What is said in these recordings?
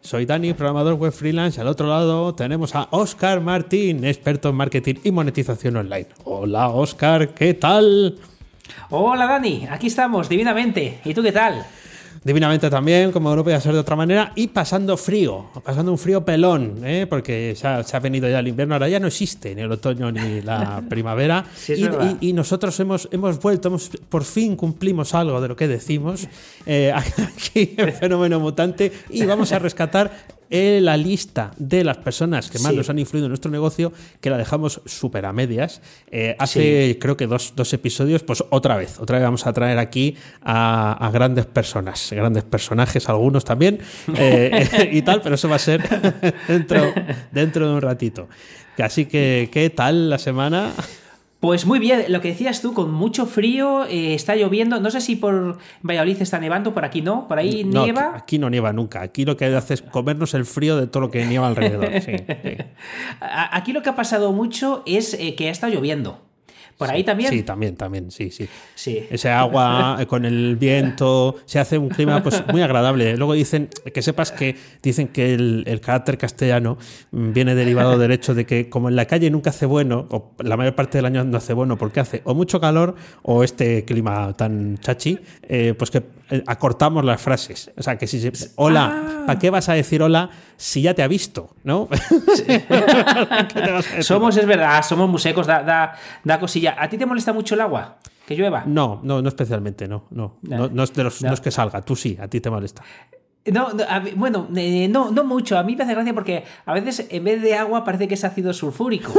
Soy Dani, programador web freelance. Al otro lado tenemos a Oscar Martín, experto en marketing y monetización online. Hola Oscar, ¿qué tal? Hola Dani, aquí estamos, divinamente. ¿Y tú qué tal? Divinamente también, como no podía ser de otra manera, y pasando frío, pasando un frío pelón, ¿eh? porque se ha, venido ya el invierno, ahora ya no existe ni el otoño ni la primavera, y, nosotros hemos, hemos vuelto, hemos, por fin cumplimos algo de lo que decimos eh, aquí en Fenómeno Mutante, y vamos a rescatar eh, la lista de las personas que más nos han influido en nuestro negocio, que la dejamos súper a medias. Eh, hace creo que dos, episodios, pues otra vez, otra vez vamos a traer aquí a, grandes personas, grandes personajes, algunos también, eh, y tal, pero eso va a ser dentro, dentro de un ratito. Así que, ¿qué tal la semana? Pues muy bien, lo que decías tú, con mucho frío, eh, está lloviendo. No sé si por Valladolid está nevando, por aquí no, por ahí nieva. Aquí, no nieva nunca. Aquí lo que hace es comernos el frío de todo lo que nieva alrededor. Aquí lo que ha pasado mucho es eh, que ha estado lloviendo. ¿Por ahí también? Sí, también, también, sí, sí. sí. Ese agua con el viento, se hace un clima pues, muy agradable. Luego dicen, que sepas que dicen que el, carácter castellano mm, viene derivado del hecho de que como en la calle nunca hace bueno, o la mayor parte del año no hace bueno porque hace o mucho calor o este clima tan chachi, eh, pues que acortamos las frases. O sea, que si se, hola, ah. ¿para qué vas a decir hola si ya te ha visto? ¿No? somos, es verdad, somos muy secos, da, da, da cosilla ¿a ti te molesta mucho el agua? ¿Que llueva? No, no, no especialmente, no. No, no, es de los, no es que salga, tú sí, a ti te molesta. No, bueno, eh, no, no mucho. A mí me hace gracia porque a veces en vez de agua parece que es ácido sulfúrico.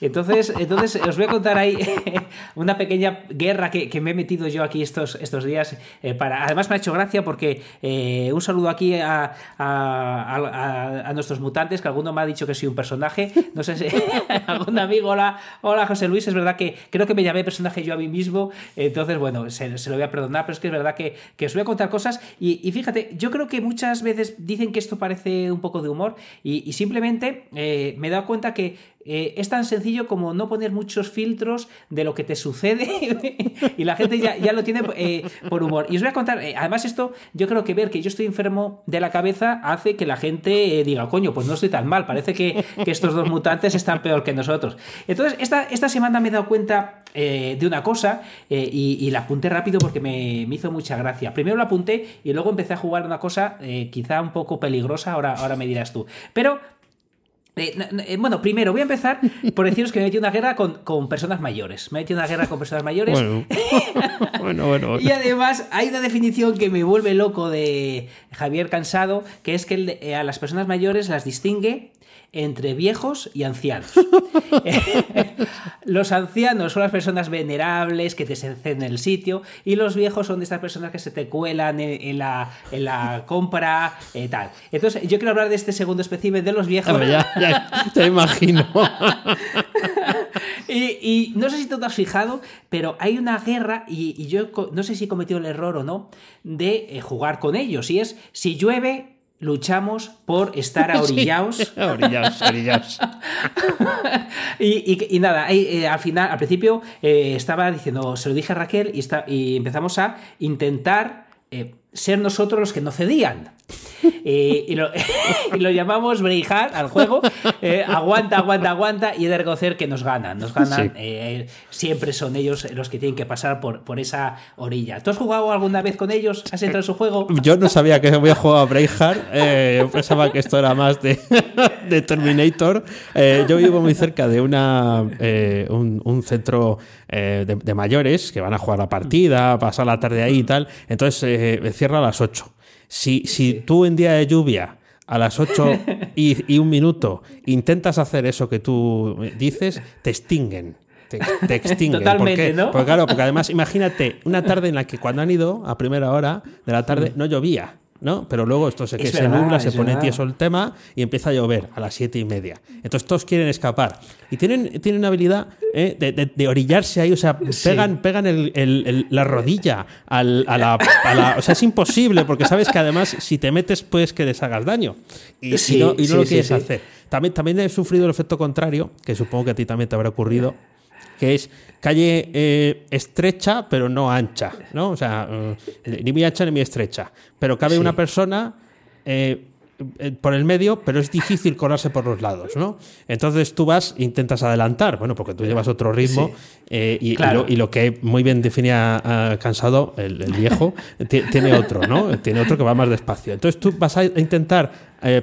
Entonces, entonces os voy a contar ahí una pequeña guerra que, me he metido yo aquí estos, estos días. Eh, para, además me ha hecho gracia porque eh, un saludo aquí a, a, nuestros mutantes, que alguno me ha dicho que soy un personaje. No sé si algún amigo, hola, hola José Luis, es verdad que creo que me llamé personaje yo a mí mismo. Entonces, bueno, se, lo voy a perdonar, pero es que es verdad que, os voy a contar cosas. Y fíjate, yo creo que muchas veces dicen que esto parece un poco de humor y, simplemente eh, me he dado cuenta que eh, es tan sencillo como no poner muchos filtros de lo que te sucede y la gente ya, ya lo tiene eh, por humor. Y os voy a contar, además esto, yo creo que ver que yo estoy enfermo de la cabeza hace que la gente diga, coño, pues no estoy tan mal, parece que, estos dos mutantes están peor que nosotros. Entonces, esta, esta semana me he dado cuenta de una cosa y, la apunté rápido porque me, me, hizo mucha gracia. Primero la apunté y luego empecé a jugar una cosa eh, quizá un poco peligrosa, ahora, ahora me dirás tú. Pero eh, eh, bueno, primero voy a empezar por deciros que me he metido una guerra con, personas mayores. Me he metido una guerra con personas mayores. Bueno. bueno, y además hay una definición que me vuelve loco de Javier Cansado, que es que a las personas mayores las distingue entre viejos y ancianos. los ancianos son las personas venerables que te ceden el sitio y los viejos son de estas personas que se te cuelan en, la, en la, compra eh, tal. Entonces, yo quiero hablar de este segundo espécimen de los viejos. ya, te imagino. y, no sé si tú te has fijado, pero hay una guerra y, yo no sé si he cometido el error o no de eh, jugar con ellos. Y es, si llueve, luchamos por estar ahorillados. orillados, orillados. y, nada, eh, al final, al principio eh, estaba diciendo, se lo dije a Raquel y, está, y empezamos a intentar eh, ser nosotros los que no cedían. y, lo, llamamos Breihard al juego. Eh, aguanta, aguanta, aguanta. Y he de reconocer que nos ganan. Nos ganan. Eh, siempre son ellos los que tienen que pasar por, por esa orilla. ¿Tú has jugado alguna vez con ellos? ¿Has entrado en su juego? Yo no sabía que había jugado a Breihard. Eh, yo pensaba que esto era más de, de Terminator. yo vivo muy cerca de una, un, centro de, mayores que van a jugar la partida, pasar la tarde ahí y tal. Entonces cierra a las 8. Si, si tú en día de lluvia a las 8 y, un minuto intentas hacer eso que tú dices, te extinguen. Te, extinguen. Totalmente, ¿no? Porque claro, porque además imagínate una tarde en la que cuando han ido a primera hora de la tarde no llovía. ¿No? Pero luego esto se, que se nubla, se pone tieso el tema y empieza a llover a las siete y media. Entonces todos quieren escapar. Y tienen, tienen una habilidad ¿eh? de, orillarse ahí, o sea, pegan, pegan el, la rodilla a, la, O sea, es imposible, porque sabes que además si te metes puedes que les hagas daño. Y, no, y no lo quieres hacer. También, también he sufrido el efecto contrario, que supongo que a ti también te habrá ocurrido que es calle eh, estrecha pero no ancha, ¿no? O sea, eh, ni muy ancha ni muy estrecha. Pero cabe una persona eh, por el medio, pero es difícil colarse por los lados, ¿no? Entonces tú vas intentas adelantar, bueno, porque tú llevas otro ritmo y, lo, que muy bien definía Cansado, el, viejo, tiene otro, ¿no? Tiene otro que va más despacio. Entonces tú vas a intentar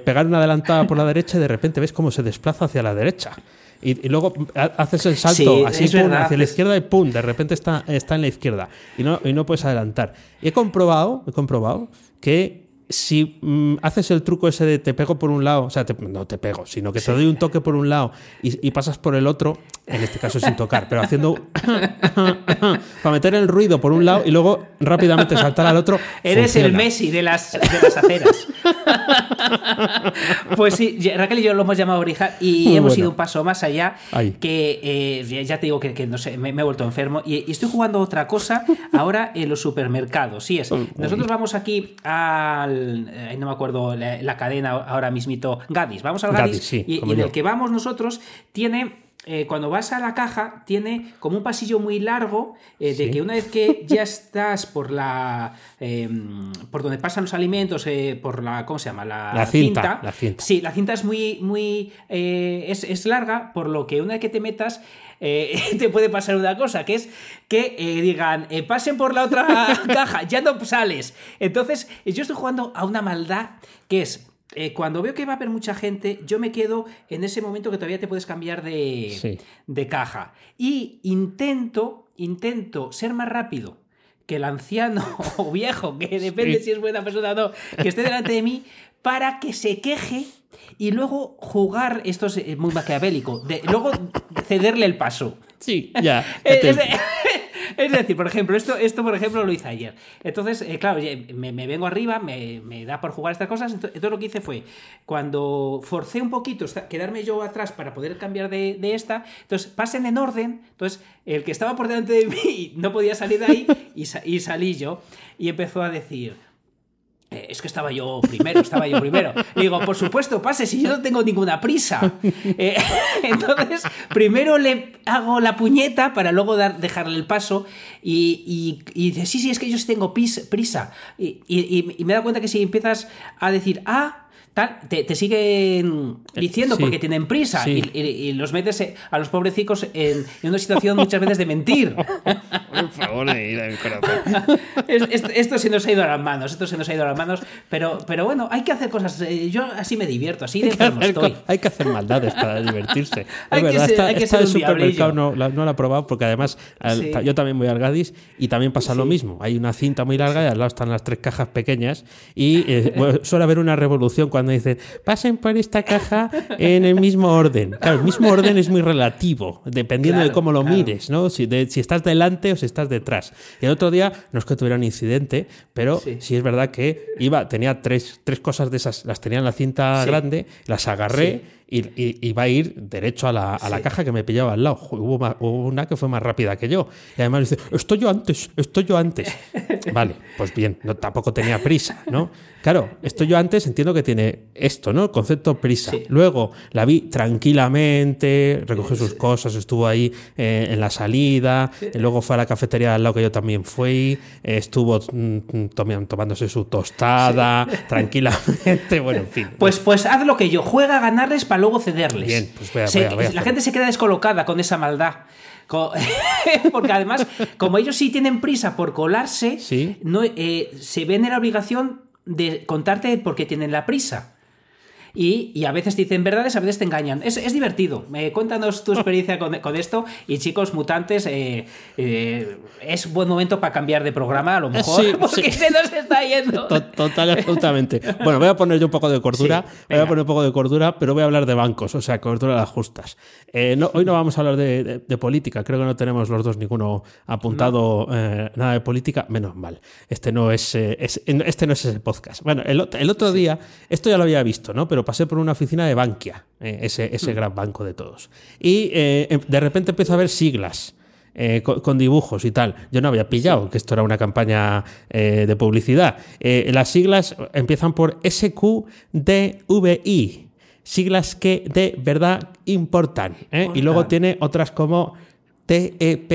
pegar una adelantada por la derecha y de repente ves cómo se desplaza hacia la derecha y, luego haces el salto así hacia la izquierda y pum, de repente está, está en la izquierda y no, y no puedes adelantar. Y he comprobado, he comprobado que si mm, haces el truco ese de te pego por un lado, o sea, no te pego, sino que te doy un toque por un lado y, pasas por el otro, en este caso sin tocar, pero haciendo para meter el ruido por un lado y luego rápidamente saltar al otro. Eres el Messi de las, de las aceras. pues sí, Raquel y yo lo hemos llamado Orija y hemos ido un paso más allá. Que eh, ya te digo que, no sé, me, he vuelto enfermo y, estoy jugando otra cosa ahora en los supermercados. Sí, es. Nosotros vamos aquí al. Eh, no me acuerdo la, cadena ahora mismito, Gadis. Vamos al Gadis, y, y del que vamos nosotros tiene eh, cuando vas a la caja, tiene como un pasillo muy largo eh, de que una vez que ya estás por la. Por donde pasan los alimentos, por la. ¿Cómo se llama? La, cinta, la, cinta, Sí, la cinta es muy. muy es, es, larga, por lo que una vez que te metas. te puede pasar una cosa, que es que digan, pasen por la otra caja, ya no sales. Entonces, yo estoy jugando a una maldad que es, eh, cuando veo que va a haber mucha gente, yo me quedo en ese momento que todavía te puedes cambiar de, de caja. Y intento, intento ser más rápido que el anciano o viejo, que depende si es buena persona o no, que esté delante de mí, para que se queje y luego jugar, esto es muy maquiavélico, de, luego cederle el paso. Sí, ya. Es decir, por ejemplo, esto, esto por ejemplo lo hice ayer. Entonces, eh, claro, me, vengo arriba, me, da por jugar estas cosas. Entonces, lo que hice fue, cuando forcé un poquito, quedarme yo atrás para poder cambiar de, esta, entonces pasen en orden. Entonces, el que estaba por delante de mí no podía salir de ahí y, y salí yo. Y empezó a decir, eh, es que estaba yo primero, estaba yo primero. digo, por supuesto, pase, si yo no tengo ninguna prisa. Eh, entonces, primero le hago la puñeta para luego dar, dejarle el paso y, dice, sí, sí, es que yo tengo prisa. Y, y, me da cuenta que si empiezas a decir, ah, te, siguen diciendo porque tienen prisa y, los metes a los pobrecicos en, en una situación muchas veces de mentir. Por favor, de mi corazón. Esto, se nos ha ido a las manos, esto se nos ha ido a las manos, pero, pero bueno, hay que hacer cosas. Eh, yo así me divierto, así de hay estoy. Hay que hacer maldades para divertirse. hay verdad, que ser, esta, supermercado no, la, no la he probado porque además yo también voy al Gadis y también pasa lo mismo. Hay una cinta muy larga y al lado están las tres cajas pequeñas y eh, suele haber una revolución cuando dicen pasen por esta caja en el mismo orden. Claro, el mismo orden es muy relativo, dependiendo de cómo lo mires, ¿no? Si, si, estás delante o si estás detrás. Y el otro día, no es que tuviera un incidente, pero sí, es verdad que iba, tenía tres, tres cosas de esas, las tenía en la cinta grande, las agarré y, iba a ir derecho a la, a la caja que me pillaba al lado. Hubo, una que fue más rápida que yo. Y además dice, estoy yo antes, estoy yo antes. vale, pues bien, no, tampoco tenía prisa, ¿no? Claro, estoy yo antes, entiendo que tiene esto, ¿no? El concepto prisa. Luego la vi tranquilamente, recogió sus cosas, estuvo ahí eh, en la salida, luego fue a la cafetería al lado que yo también fui, estuvo mm, mm, tomándose su tostada, tranquilamente, bueno, en fin. Pues, pues haz lo que yo, juega a ganarles para luego cederles. Bien, pues la gente se queda descolocada con esa maldad. Porque además, como ellos sí tienen prisa por colarse, no, eh, se ven en la obligación de contarte por qué tienen la prisa. Y, a veces te dicen verdades, a veces te engañan. Es, es divertido. cuéntanos tu experiencia con, con, esto y chicos mutantes, eh, eh, es buen momento para cambiar de programa a lo mejor porque se nos está yendo. Total, absolutamente. Bueno, voy a poner yo un poco de cordura, voy a poner un poco de cordura, pero voy a hablar de bancos, o sea, cordura de las justas. Eh, no, hoy no vamos a hablar de, política, creo que no tenemos los dos ninguno apuntado nada de política, menos mal. Este no es, este no es ese podcast. Bueno, el, el otro día, esto ya lo había visto, ¿no? Pero pasé por una oficina de Bankia, eh, ese, ese mm. gran banco de todos. Y eh, em, de repente empiezo a ver siglas. Eh, con, dibujos y tal. Yo no había pillado que esto era una campaña de publicidad. las siglas empiezan por SQDVI, siglas que de verdad importan. Y luego tiene otras como TEP,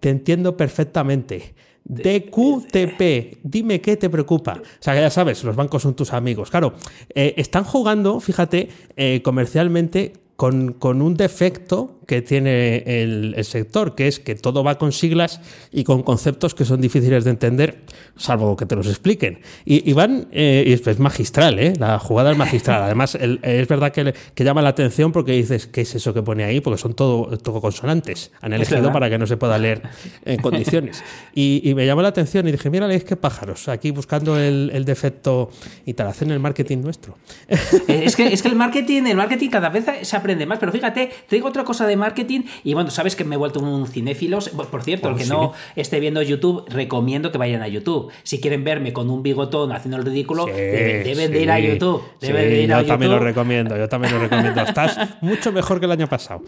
te entiendo perfectamente. DQTP, dime qué te preocupa. O sea, que ya sabes, los bancos son tus amigos. Claro, eh, están jugando, fíjate, eh, comercialmente con, con, un defecto que tiene el, sector, que es que todo va con siglas y con conceptos que son difíciles de entender, salvo que te los expliquen. Y, van, eh, y es, magistral, ¿eh? la jugada es magistral. Además, es verdad que, que, llama la atención porque dices, ¿qué es eso que pone ahí? Porque son todo, todo consonantes. Han elegido para que no se pueda leer en condiciones. Y, me llamó la atención y dije, mira, es que pájaros, aquí buscando el, defecto y tal, hacen el marketing nuestro. Es que, es que el marketing, el marketing cada vez se aprende más, pero fíjate, te digo otra cosa de marketing y bueno, sabes que me he vuelto un cinéfilo. Por cierto, el que no esté viendo YouTube, recomiendo que vayan a YouTube. Si quieren verme con un bigotón haciendo el ridículo, deben, de ir a YouTube. yo también lo recomiendo, yo también lo recomiendo. Estás mucho mejor que el año pasado.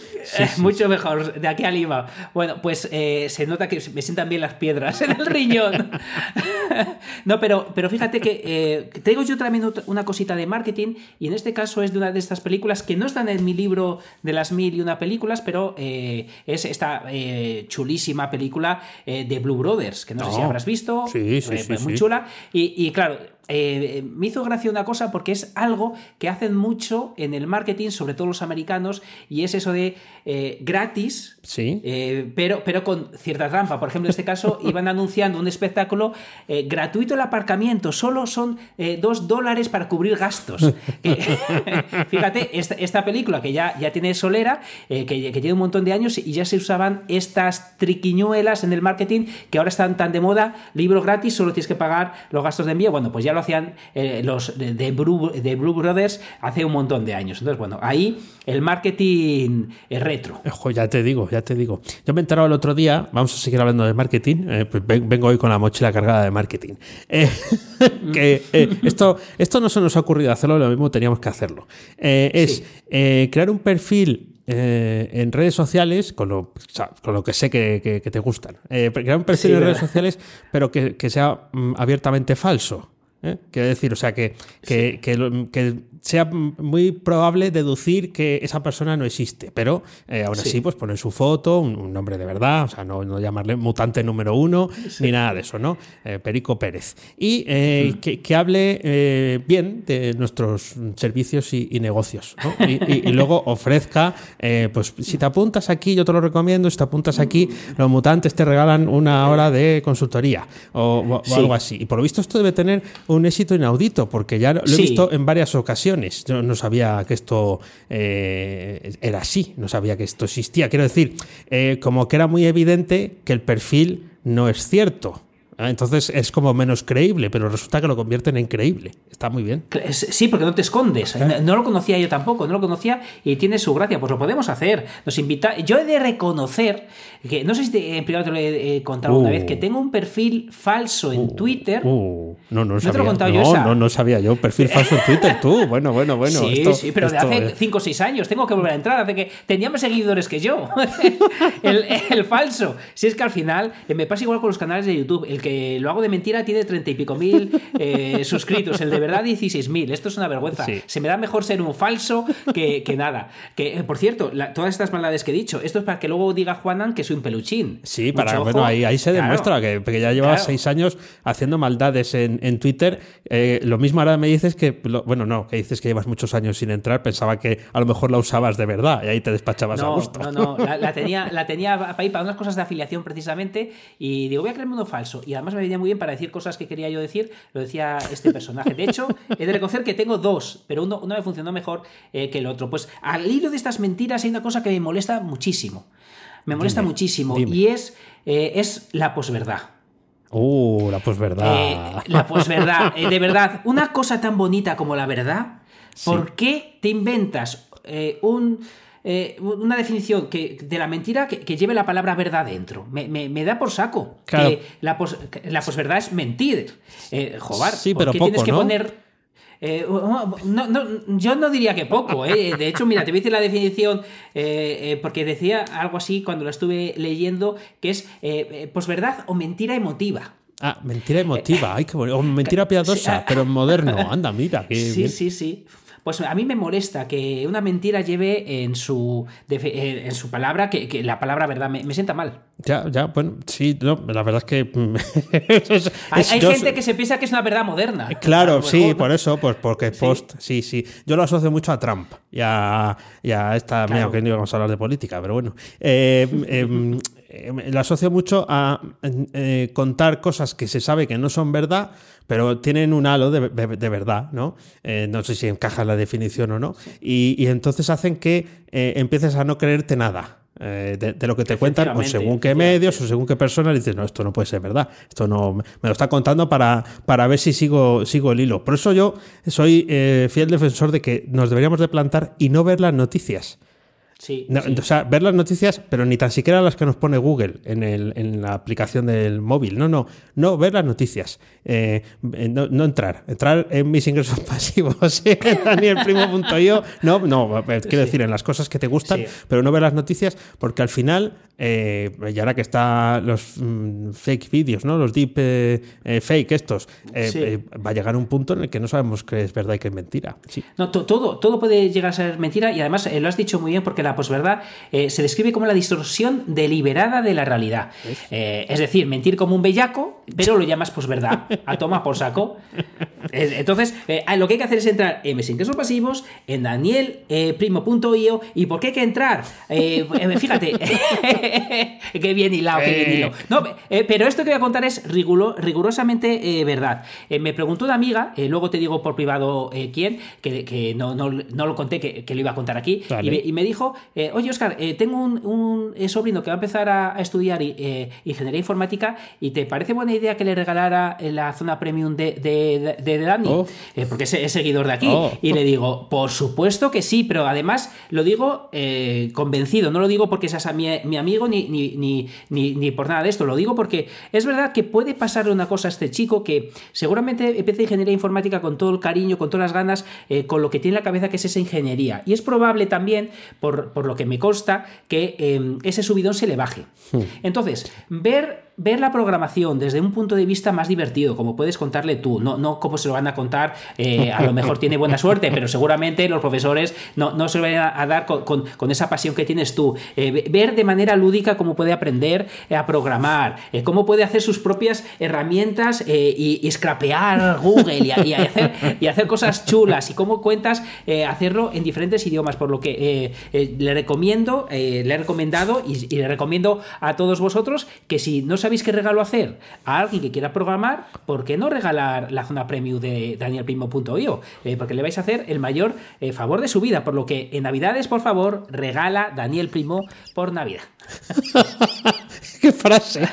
mucho mejor, de aquí a Lima. Bueno, pues eh, se nota que me sientan bien las piedras en el riñón. no, pero, pero fíjate que eh, traigo yo también una cosita de marketing y en este caso es de una de estas películas que no están en mi libro de las mil y una películas, pero eh, es esta eh, chulísima película eh, de Blue Brothers, que no, sé si habrás visto. Sí, sí, sí. Muy chula. y claro, eh, me hizo gracia una cosa porque es algo que hacen mucho en el marketing, sobre todo los americanos, y es eso de eh, gratis, sí. Eh, pero, pero con cierta trampa. Por ejemplo, en este caso iban anunciando un espectáculo gratuito el aparcamiento, solo son dos dólares para cubrir gastos. fíjate, esta, película que ya, ya tiene solera, que, que, tiene un montón de años y ya se usaban estas triquiñuelas en el marketing que ahora están tan de moda, libro gratis, solo tienes que pagar los gastos de envío. Bueno, pues ya lo hacían eh, los de, de, Blue, Brothers hace un montón de años. Entonces, bueno, ahí el marketing es retro. Ojo, ya te digo, ya te digo. Yo me he enterado el otro día, vamos a seguir hablando de marketing, eh, pues vengo hoy con la mochila cargada de marketing. Eh, que esto, esto no se nos ha ocurrido hacerlo, lo mismo teníamos que hacerlo. es crear un perfil en redes sociales, con lo, con lo que sé que, te gustan. crear un perfil en redes sociales, pero que, que sea mm, abiertamente falso. ¿Eh? Quiero decir, o sea, que, que, que, sea muy probable deducir que esa persona no existe, pero eh, aún así, pues poner su foto, un, nombre de verdad, o sea, no, llamarle mutante número uno, ni nada de eso, ¿no? Eh, Perico Pérez. Y que, hable bien de nuestros servicios y, negocios, ¿no? y, luego ofrezca, pues si te apuntas aquí, yo te lo recomiendo, si te apuntas aquí, los mutantes te regalan una hora de consultoría o, algo así. Y por lo visto esto debe tener un éxito inaudito, porque ya lo he visto en varias ocasiones. Yo no sabía que esto eh, era así, no sabía que esto existía. Quiero decir, eh, como que era muy evidente que el perfil no es cierto. Ah, entonces es como menos creíble, pero resulta que lo convierten en creíble. Está muy bien. Sí, porque no te escondes. No lo conocía yo tampoco, no lo conocía y tiene su gracia. Pues lo podemos hacer. Nos invita. Yo he de reconocer que, no sé si en privado te lo he contado una vez, que uh. tengo un perfil falso en uh. Twitter. Uh. No, no, sabía. no, no, no, sabía yo. Perfil falso en Twitter, tú. Bueno, bueno, bueno. Sí, sí, pero de hace 5 o 6 años. Tengo que volver a entrar. Hace que tenía más seguidores que yo. el, falso. Si es que al final eh, me pasa igual con los canales de YouTube. El que lo hago de mentira tiene treinta y pico mil eh, suscritos, el de verdad 16 mil. Esto es una vergüenza. Se me da mejor ser un falso que, nada. Que, eh, por cierto, todas estas maldades que he dicho, esto es para que luego diga Juanan que soy un peluchín. Sí, para, bueno, ahí, ahí se demuestra que, ya llevas seis años haciendo maldades en, Twitter. Eh, lo mismo ahora me dices que, bueno, no, que dices que llevas muchos años sin entrar, pensaba que a lo mejor la usabas de verdad y ahí te despachabas a gusto. No, no, la, tenía, la tenía para, para unas cosas de afiliación precisamente y digo, voy a crearme uno falso. Y y además me venía muy bien para decir cosas que quería yo decir, lo decía este personaje. De hecho, he de reconocer que tengo dos, pero uno, uno me funcionó mejor eh, que el otro. Pues al hilo de estas mentiras hay una cosa que me molesta muchísimo. Me molesta muchísimo y es, eh, es la posverdad. Uh, la posverdad. Eh, la posverdad. De verdad, una cosa tan bonita como la verdad, ¿por qué te inventas un, una definición que, de la mentira que, lleve la palabra verdad dentro? Me, da por saco. Que la, posverdad es mentir. jobar, sí, pero poco, tienes que ¿no? poner eh, no, no, yo no diría que poco, ¿eh? De hecho, mira, te voy a decir la definición, eh, porque decía algo así cuando lo estuve leyendo, que es posverdad o mentira emotiva. Ah, mentira emotiva, ay, qué O mentira piadosa, pero en moderno. Anda, mira, qué Sí, sí, sí. Pues a mí me molesta que una mentira lleve en su, en su palabra, que, la palabra verdad me, sienta mal. Ya, ya, bueno, sí, no, la verdad es que. hay, gente que se piensa que es una verdad moderna. Claro, sí, por eso, pues porque post, sí, sí. Yo lo asocio mucho a Trump y a, esta. Mira, que no íbamos a hablar de política, pero bueno. Eh, em, em, lo asocio mucho a eh, contar cosas que se sabe que no son verdad pero tienen un halo de, verdad, ¿no? Eh, no sé si encaja la definición o no. Y, entonces hacen que eh, empieces a no creerte nada. Eh, de, lo que te cuentan, o según qué medios, o según qué personas, dices, no, esto no puede ser verdad, esto no, me lo está contando para, para ver si sigo, sigo el hilo. Por eso yo soy fiel defensor de que nos deberíamos de plantar y no ver las noticias. O sea, ver las noticias, pero ni tan siquiera las que nos pone Google en, el, en la aplicación del móvil. No, no, no ver las noticias. Eh, no, entrar. Entrar en mis ingresos pasivos en danielprimo.io. No, no, quiero decir, en las cosas que te gustan, pero no ver las noticias, porque al final, eh, y ahora que están los mm, fake vídeos, ¿no? Los deep eh, fake estos, va a llegar un punto en el que no sabemos qué es verdad y qué es mentira. No, todo, todo puede llegar a ser mentira y además lo has dicho muy bien porque la posverdad eh, se describe como la distorsión deliberada de la realidad. Eh, es decir, mentir como un bellaco, pero lo llamas posverdad. A toma por saco. Eh, entonces, lo que hay que hacer es entrar en mis ingresos pasivos, en danielprimo.io. ¿Y por qué hay que entrar? fíjate, qué bien hilado, qué bien hilado. No, pero esto que voy a contar es rigurosamente verdad. me preguntó una amiga, luego te digo por privado quién, que, no, lo conté, que, lo iba a contar aquí, y me dijo eh, oye Oscar, eh, tengo un, eh, sobrino que va a empezar a, estudiar ingeniería informática y ¿te parece buena idea que le regalara la zona premium de, de, Dani? Oh. porque es, seguidor de aquí. Oh. Y le digo, por supuesto que sí, pero además lo digo convencido, no lo digo porque seas mi, mi amigo ni, ni, ni, por nada de esto, lo digo porque es verdad que puede pasarle una cosa a este chico que seguramente empieza ingeniería informática con todo el cariño, con todas las ganas, con lo que tiene en la cabeza que es esa ingeniería. Y es probable también por, lo que me consta, que eh, ese subidón se le baje. Hmm. Entonces, ver ver la programación desde un punto de vista más divertido, como puedes contarle tú, no, no como se lo van a contar, eh, a lo mejor tiene buena suerte, pero seguramente los profesores no, no se lo van a, dar con, esa pasión que tienes tú. Eh, ver de manera lúdica cómo puede aprender eh, a programar, cómo puede hacer sus propias herramientas y, y, scrapear Google y, hacer, y hacer cosas chulas y cómo cuentas hacerlo en diferentes idiomas, por lo que le recomiendo, le he recomendado y, y le recomiendo a todos vosotros que si no sabéis qué regalo hacer a alguien que quiera programar, ¿por qué no regalar la zona premium de danielprimo.io? Eh, porque le vais a hacer el mayor eh, favor de su vida. Por lo que en Navidades, por favor, regala Daniel Primo por Navidad. ¡Qué frase!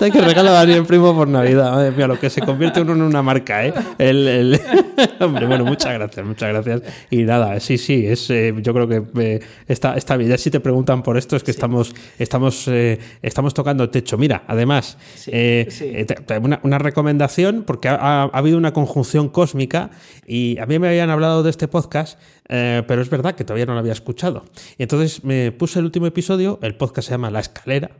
Hay que regalar a Daniel Primo por Navidad. Madre mía, lo que se convierte uno en una marca, ¿eh? El, Hombre, bueno, muchas gracias, muchas gracias. Y nada, sí, sí, es, eh, yo creo que eh, está, está bien. Ya si te preguntan por esto, es que estamos, estamos, eh, estamos tocando techo. Mira, además, una, recomendación, porque ha, habido una conjunción cósmica y a mí me habían hablado de este podcast, pero es verdad que todavía no lo había escuchado. Y entonces me puse el último episodio, el podcast se llama La Escalera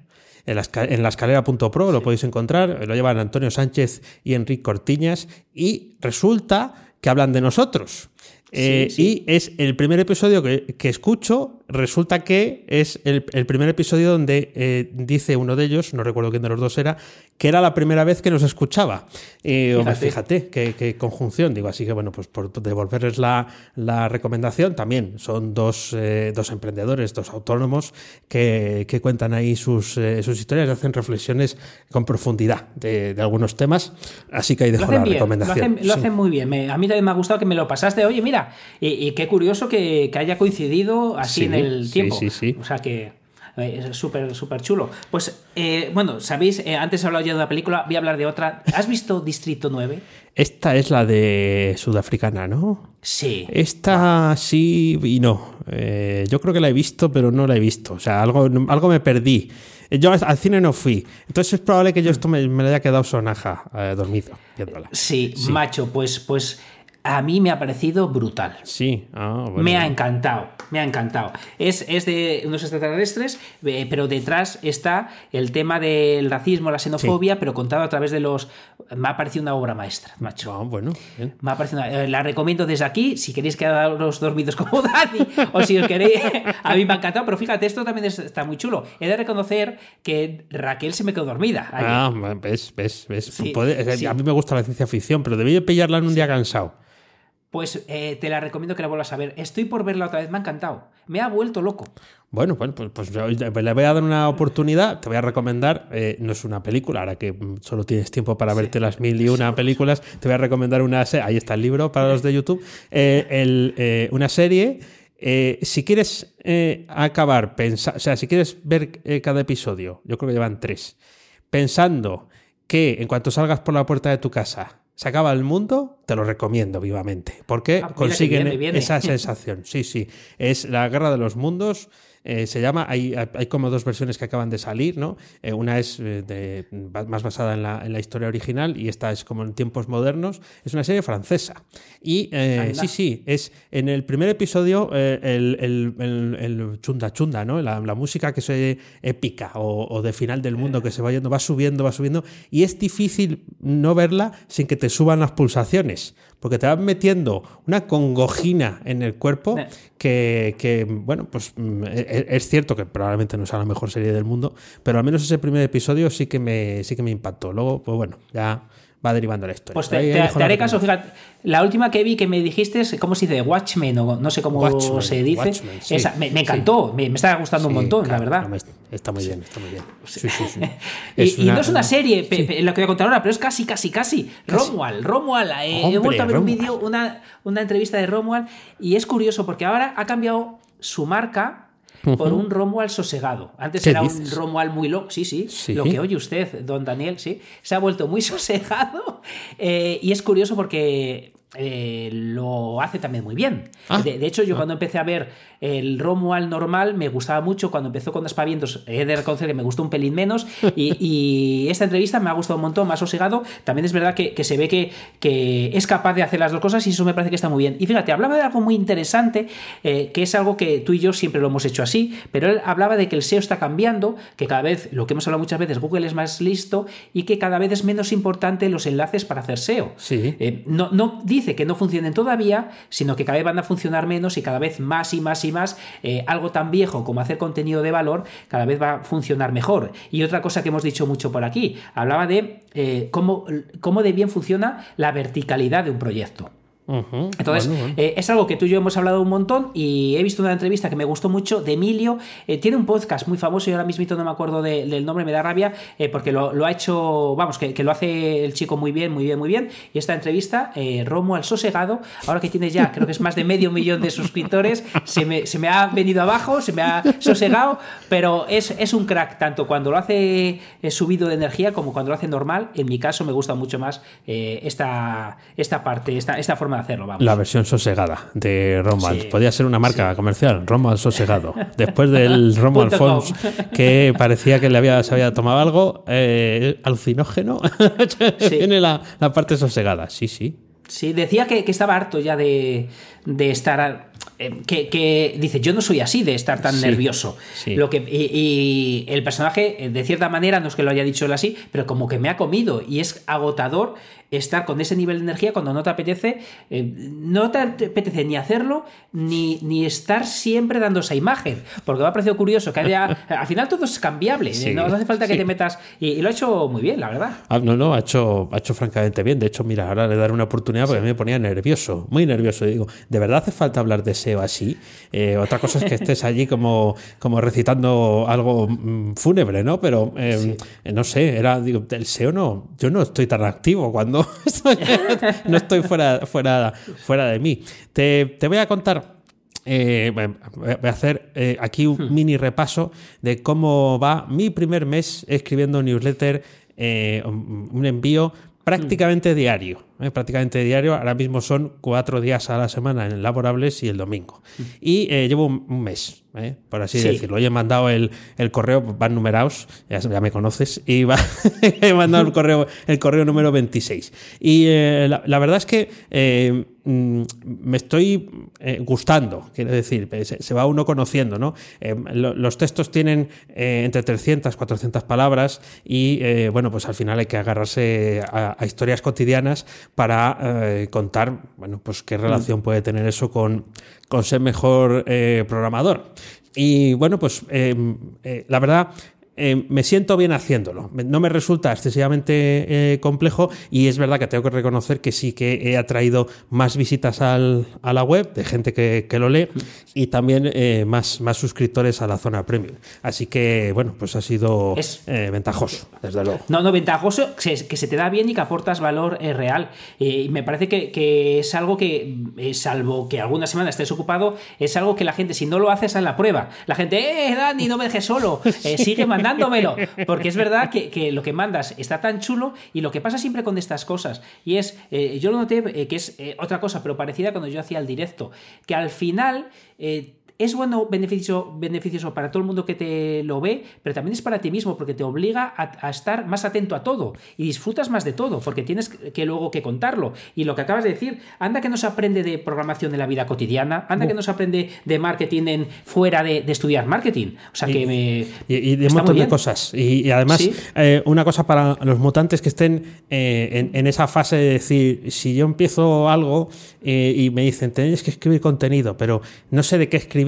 en la, en la escalera.pro, lo podéis encontrar, lo llevan Antonio Sánchez y Enrique Cortiñas, y resulta que hablan de nosotros. Eh, y es el primer episodio que, escucho resulta que es el, primer episodio donde eh, dice uno de ellos, no recuerdo quién de los dos era, que era la primera vez que nos escuchaba. Y fíjate, qué, conjunción, digo, así que bueno, pues por devolverles la, recomendación, también son dos, eh, dos, emprendedores, dos autónomos que, cuentan ahí sus, eh, sus historias y hacen reflexiones con profundidad de, algunos temas, así que ahí dejo la recomendación. Lo hacen, muy bien, a mí también me ha gustado que me lo pasaste, oye, mira, y, qué curioso que, haya coincidido así en el tiempo. Sí, sí, O sea que... Eh, es súper, súper chulo. Pues, eh, bueno, sabéis, eh, antes he hablado ya de una película, voy a hablar de otra. ¿Has visto Distrito 9? Esta es la de sudafricana, ¿no? Sí. Esta sí y no. yo creo que la he visto, pero no la he visto. O sea, algo, algo me perdí. Yo al cine no fui. Entonces es probable que yo esto me, me haya quedado sonaja dormido Sí, sí, macho, pues, pues a mí me ha parecido brutal. Sí, ah, me ha encantado, me ha encantado. Es, es de unos extraterrestres, eh, pero detrás está el tema del racismo, la xenofobia, pero contado a través de los... Me ha parecido una obra maestra, macho. Ah, bueno, Me ha parecido eh, La recomiendo desde aquí, si queréis quedaros dormidos como Dani, o si os queréis... a mí me ha encantado, pero fíjate, esto también está muy chulo. He de reconocer que Raquel se me quedó dormida. Ah, ves, ves, ves. A mí me gusta la ciencia ficción, pero debí pillarla en un día cansado pues eh, te la recomiendo que la vuelvas a ver. Estoy por verla otra vez, me ha encantado. Me ha vuelto loco. Bueno, bueno pues, pues le voy a dar una oportunidad. Te voy a recomendar, eh, no es una película, ahora que solo tienes tiempo para verte las mil y una películas, te voy a recomendar una serie. Ahí está el libro para los de YouTube. Eh, una serie. si quieres acabar, pensar, o sea, si quieres ver cada episodio, yo creo que llevan tres, pensando que en cuanto salgas por la puerta de tu casa se acaba el mundo, te lo recomiendo vivamente, porque ah, consiguen esa sensación. Sí, sí, es la guerra de los mundos eh, se llama, hay, hay, como dos versiones que acaban de salir, ¿no? Eh, una es eh, de, más basada en la, en la, historia original y esta es como en tiempos modernos. Es una serie francesa. Y sí, sí, es en el primer episodio el, el, el, chunda chunda, ¿no? La, la, música que se épica o, o, de final del mundo que se va yendo, va subiendo, va subiendo. Y es difícil no verla sin que te suban las pulsaciones porque te van metiendo una congojina en el cuerpo que, bueno, pues mm, e, e, es cierto que probablemente no sea la mejor serie del mundo, pero al menos ese primer episodio sí que me, sí que me impactó. Luego, pues bueno, ya va derivando la historia. Pues te, haré caso, fíjate, la última que vi que me dijiste es, ¿cómo se dice? Watchmen, o no sé cómo se dice. Esa, me, encantó, me, está gustando un montón, la verdad. Está muy bien, está muy bien. y, no es una serie, lo que voy a contar ahora, pero es casi, casi, casi. Romuald, Romuald. Eh, he vuelto a ver un vídeo, una, una entrevista de Romuald, y es curioso porque ahora ha cambiado su marca por un Romuald sosegado. Antes era un Romuald muy loco, sí, sí, lo que oye usted, don Daniel, sí, se ha vuelto muy sosegado eh, y es curioso porque eh, lo hace también muy bien. Ah. de, hecho, yo ah. cuando empecé a ver el Romuald normal me gustaba mucho. Cuando empezó con Despavientos, he de reconocer que me gustó un pelín menos. Y, esta entrevista me ha gustado un montón, más sosegado. También es verdad que, se ve que, que, es capaz de hacer las dos cosas y eso me parece que está muy bien. Y fíjate, hablaba de algo muy interesante, eh, que es algo que tú y yo siempre lo hemos hecho así, pero él hablaba de que el SEO está cambiando, que cada vez, lo que hemos hablado muchas veces, Google es más listo y que cada vez es menos importante los enlaces para hacer SEO. Sí. Eh, no, no dice que no funcionen todavía, sino que cada vez van a funcionar menos y cada vez más y más y más, eh, algo tan viejo como hacer contenido de valor, cada vez va a funcionar mejor. Y otra cosa que hemos dicho mucho por aquí, hablaba de eh, cómo, cómo de bien funciona la verticalidad de un proyecto. Entonces, eh, es algo que tú y yo hemos hablado un montón y he visto una entrevista que me gustó mucho de Emilio. Eh, tiene un podcast muy famoso y ahora mismo no me acuerdo del nombre, me da rabia, eh, porque lo, ha hecho, vamos, que, lo hace el chico muy bien, muy bien, muy bien. Y esta entrevista, Romo al Sosegado, ahora que tiene ya, creo que es más de medio millón de suscriptores, se me, se me ha venido abajo, se me ha sosegado, pero es, es un crack, tanto cuando lo hace subido de energía como cuando lo hace normal. En mi caso, me gusta mucho más esta, esta parte, esta, esta forma hacerlo. La versión sosegada de Romuald. Podría ser una marca comercial, Romuald sosegado. Después del Romuald Fons, que parecía que le había, se había tomado algo eh, alucinógeno, tiene la, parte sosegada. Sí, sí. Sí, decía que, estaba harto ya de, de estar eh, que, dice, yo no soy así de estar tan nervioso. Lo que, y, el personaje, de cierta manera, no es que lo haya dicho él así, pero como que me ha comido y es agotador estar con ese nivel de energía cuando no te apetece, eh, no te apetece ni hacerlo, ni, ni estar siempre dando esa imagen. Porque me ha parecido curioso que haya. al final todo es cambiable, no, hace falta que te metas. Y, lo ha hecho muy bien, la verdad. Ah, no, no, ha hecho, ha hecho francamente bien. De hecho, mira, ahora le daré una oportunidad porque a mí me ponía nervioso, muy nervioso. digo, ¿de verdad hace falta hablar de SEO así? Eh, otra cosa es que estés allí como, como recitando algo mm, fúnebre, ¿no? Pero eh, no sé, era, digo, el SEO no, yo no estoy tan activo cuando no estoy fuera, fuera, fuera de mí. Te, voy a contar eh, voy a hacer eh, aquí un hmm. mini repaso de cómo va mi primer mes escribiendo newsletter, eh, un envío prácticamente diario. prácticamente diario. Ahora mismo son cuatro días a la semana en laborables y el domingo. Y llevo un mes. ¿eh? por así decirlo. Hoy he mandado el, correo, van numerados, ya, me conoces, y he mandado el correo, el correo número 26. Y eh, la, verdad es que eh, mm, me estoy gustando, quiero decir, se, va uno conociendo, ¿no? los textos tienen entre 300, 400 palabras y, bueno, pues al final hay que agarrarse a, historias cotidianas para contar, bueno, pues qué relación mm. puede tener eso con, con ser mejor programador. Y bueno, pues eh, eh, la verdad eh, me siento bien haciéndolo. No me resulta excesivamente eh, complejo y es verdad que tengo que reconocer que sí que he atraído más visitas a la web de gente que, lo lee y también eh, más, más suscriptores a la zona premium. Así que, bueno, pues ha sido ventajoso, desde luego. No, no, ventajoso que se, te da bien y que aportas valor real. y me parece que, es algo que, salvo que alguna semana estés ocupado, es algo que la gente, si no lo haces, en la prueba. La gente, eh, Dani, no me dejes solo, sigue mandando mandándomelo. Porque es verdad que, lo que mandas está tan chulo y lo que pasa siempre con estas cosas, y es, eh, yo lo noté eh, que es eh, otra cosa, pero parecida cuando yo hacía el directo, que al final es bueno, beneficio, beneficioso para todo el mundo que te lo ve, pero también es para ti mismo, porque te obliga a, estar más atento a todo y disfrutas más de todo, porque tienes que luego que contarlo. Y lo que acabas de decir, anda que no se aprende de programación en la vida cotidiana, anda que no se aprende de marketing en, fuera de, estudiar marketing. O sea que me. Y, de un montón de cosas. Y, además, eh, una cosa para los mutantes que estén eh, en, esa fase de decir, si yo empiezo algo eh, y me dicen, tenéis que escribir contenido, pero no sé de qué escribir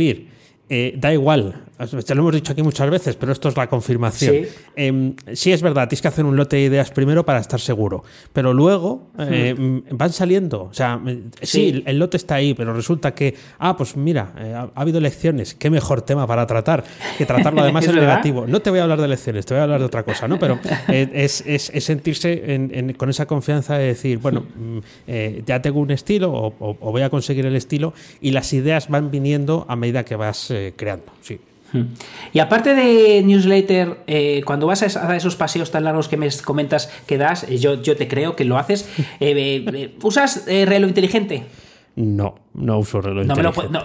eh, da igual, ya lo hemos dicho aquí muchas veces, pero esto es la confirmación. Sí, em, es verdad, tienes que hacer un lote de ideas primero para estar seguro, pero luego eh, mm, van saliendo. O sea, sí. el lote está ahí, pero resulta que, ah, pues mira, eh, ha, habido elecciones, qué mejor tema para tratar que tratarlo además en negativo. No te voy a hablar de elecciones, te voy a hablar de otra cosa, ¿no? Pero es, sentirse con esa confianza de decir, bueno, mm, ya tengo un estilo o, o voy a conseguir el estilo y las ideas van viniendo a medida que vas eh, creando. Sí. Y aparte de newsletter, eh, cuando vas a esos paseos tan largos que me comentas que das, eh, yo, yo te creo que lo haces, ¿usas reloj inteligente? No, no uso reloj no. Me lo, no,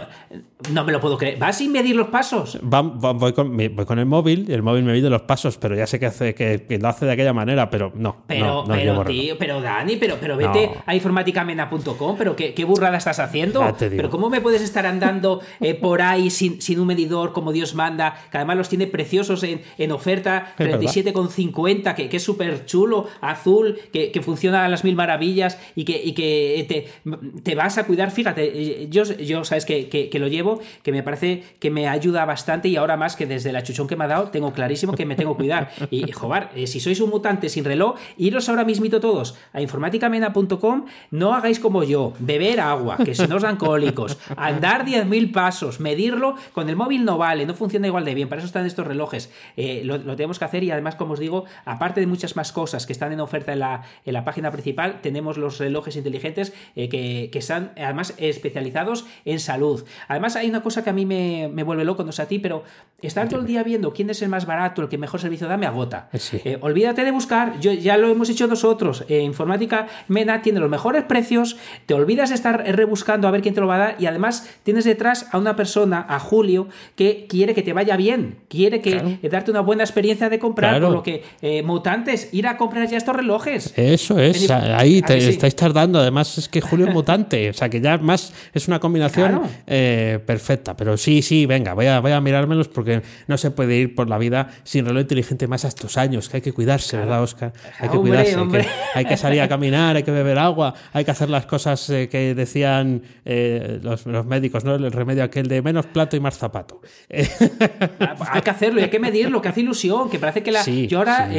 no me lo puedo creer. ¿Vas sin medir los pasos? voy, con, voy, con, el móvil y el móvil me mide los pasos, pero ya sé que, hace, que, lo hace de aquella manera, pero no. Pero, pero, tío, pero Dani, pero, pero vete a informáticamena.com, pero qué, qué, burrada estás haciendo. Pero ¿cómo me puedes estar andando eh, por ahí sin, sin, un medidor como Dios manda? Que además los tiene preciosos en, en oferta, 37,50, que, que es súper chulo, azul, que, que, funciona a las mil maravillas y que, y que te, te vas a cuidar. Fíjate, yo, yo sabes que, lo llevo que me parece que me ayuda bastante y ahora más que desde la chuchón que me ha dado, tengo clarísimo que me tengo que cuidar. Y, joder, eh, si sois un mutante sin reloj, iros ahora mismito todos a informáticamena.com, no hagáis como yo, beber agua, que se nos dan cólicos, andar 10.000 pasos, medirlo, con el móvil no vale, no funciona igual de bien, para eso están estos relojes. Eh, lo, tenemos que hacer y además, como os digo, aparte de muchas más cosas que están en oferta en la, página principal, tenemos los relojes inteligentes eh, que, que están además especializados en salud. Además, hay una cosa que a mí me, vuelve loco, no sé a ti, pero estar todo el día viendo quién es el más barato, el que mejor servicio da, me agota. Eh, olvídate de buscar, yo, ya lo hemos hecho nosotros. Eh, Informática Mena tiene los mejores precios, te olvidas de estar rebuscando a ver quién te lo va a dar y además tienes detrás a una persona, a Julio, que quiere que te vaya bien, quiere que eh, darte una buena experiencia de comprar, por lo que mutantes, ir a comprar ya estos relojes. Eso es, ahí te estáis tardando. Además, es que Julio es mutante, o sea que ya más, es una combinación eh, perfecta. Pero sí, sí, venga, voy a, voy a mirármelos porque no se puede ir por la vida sin reloj inteligente más a estos años, que hay que cuidarse, ¿verdad, Oscar? Hay que cuidarse, Hay, que, salir a caminar, hay que beber agua, hay que hacer las cosas eh, que decían eh, los, médicos, ¿no? El remedio aquel de menos plato y más zapato. hay que hacerlo y hay que medirlo, que hace ilusión, que parece que la... yo ahora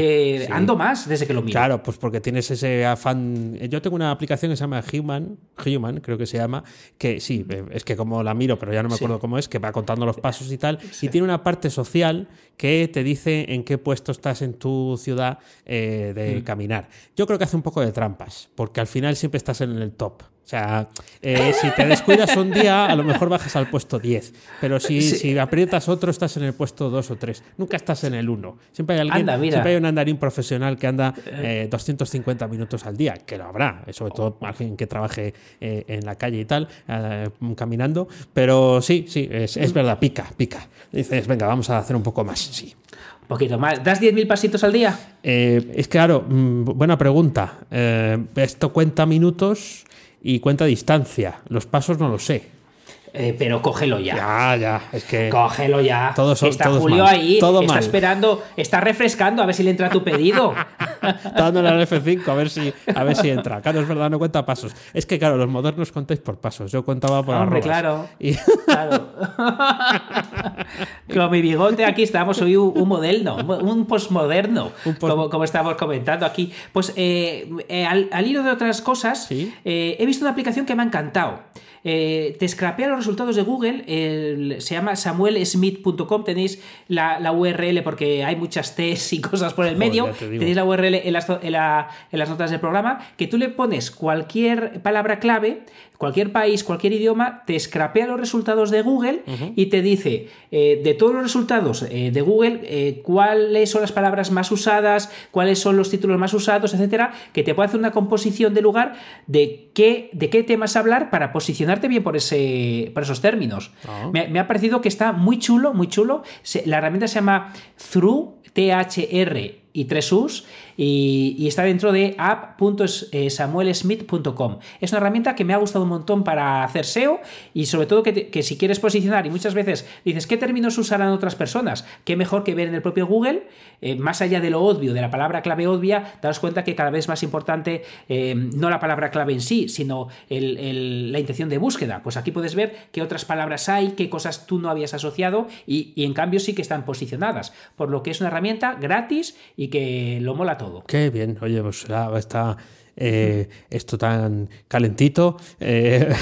ando más desde que lo miro. Claro, pues porque tienes ese afán. Yo tengo una aplicación que se llama Human, Human, creo que se llama, que sí, es que como la miro, pero ya no me acuerdo cómo es, que va contando los pasos y tal, y tiene una parte social que te dice en qué puesto estás en tu ciudad eh, de mm. caminar. Yo creo que hace un poco de trampas, porque al final siempre estás en el top. O sea, eh, si te descuidas un día, a lo mejor bajas al puesto 10. Pero si, si aprietas otro, estás en el puesto 2 o 3. Nunca estás en el 1. Siempre hay alguien, siempre hay un andarín profesional que anda 250 eh, minutos al día, que lo habrá, eh, sobre todo alguien que trabaje en la calle y tal, caminando. Pero sí, sí, es, es, verdad, pica, pica. Dices, venga, vamos a hacer un poco más, sí. Un poquito más. ¿Das 10.000 pasitos al día? es claro, mm, buena pregunta. esto cuenta minutos y cuenta distancia. Los pasos no lo sé. Eh, pero cógelo ya. Ya, ya, es que. Cógelo ya. está Julio ahí, está esperando, está refrescando a ver si le entra tu pedido. está dándole al F5 a ver si, a ver si entra. Claro, es verdad, no cuenta pasos. Es que, claro, los modernos contáis por pasos. Yo contaba por Hombre, claro. Claro. Con mi bigote aquí estamos hoy un, moderno, un postmoderno, como, como estábamos comentando aquí. Pues eh, eh, al, hilo de otras cosas, he visto una aplicación que me ha encantado. Eh, te scrapea los resultados de Google, se llama samuelsmith.com, tenéis la, URL porque hay muchas T's y cosas por el medio, tenéis la URL en las, en las notas del programa, que tú le pones cualquier palabra clave cualquier país, cualquier idioma, te scrapea los resultados de Google y te dice eh, de todos los resultados eh, de Google eh, cuáles son las palabras más usadas, cuáles son los títulos más usados, etcétera, que te puede hacer una composición de lugar de qué, de qué temas hablar para posicionarte bien por, ese, por esos términos. Ah. Me, ha parecido que está muy chulo, muy chulo. la herramienta se llama Through, THR y tres U's y, está dentro de app.samuelsmith.com. Es una herramienta que me ha gustado un montón para hacer SEO y sobre todo que, si quieres posicionar y muchas veces dices qué términos usarán otras personas, qué mejor que ver en el propio Google, eh, más allá de lo obvio, de la palabra clave obvia, daos cuenta que cada vez es más importante eh, no la palabra clave en sí, sino la intención de búsqueda. Pues aquí puedes ver qué otras palabras hay, qué cosas tú no habías asociado y en cambio sí que están posicionadas. Por lo que es una herramienta gratis y que lo mola todo. Qué bien, oye, pues está eh, esto tan calentito, eh,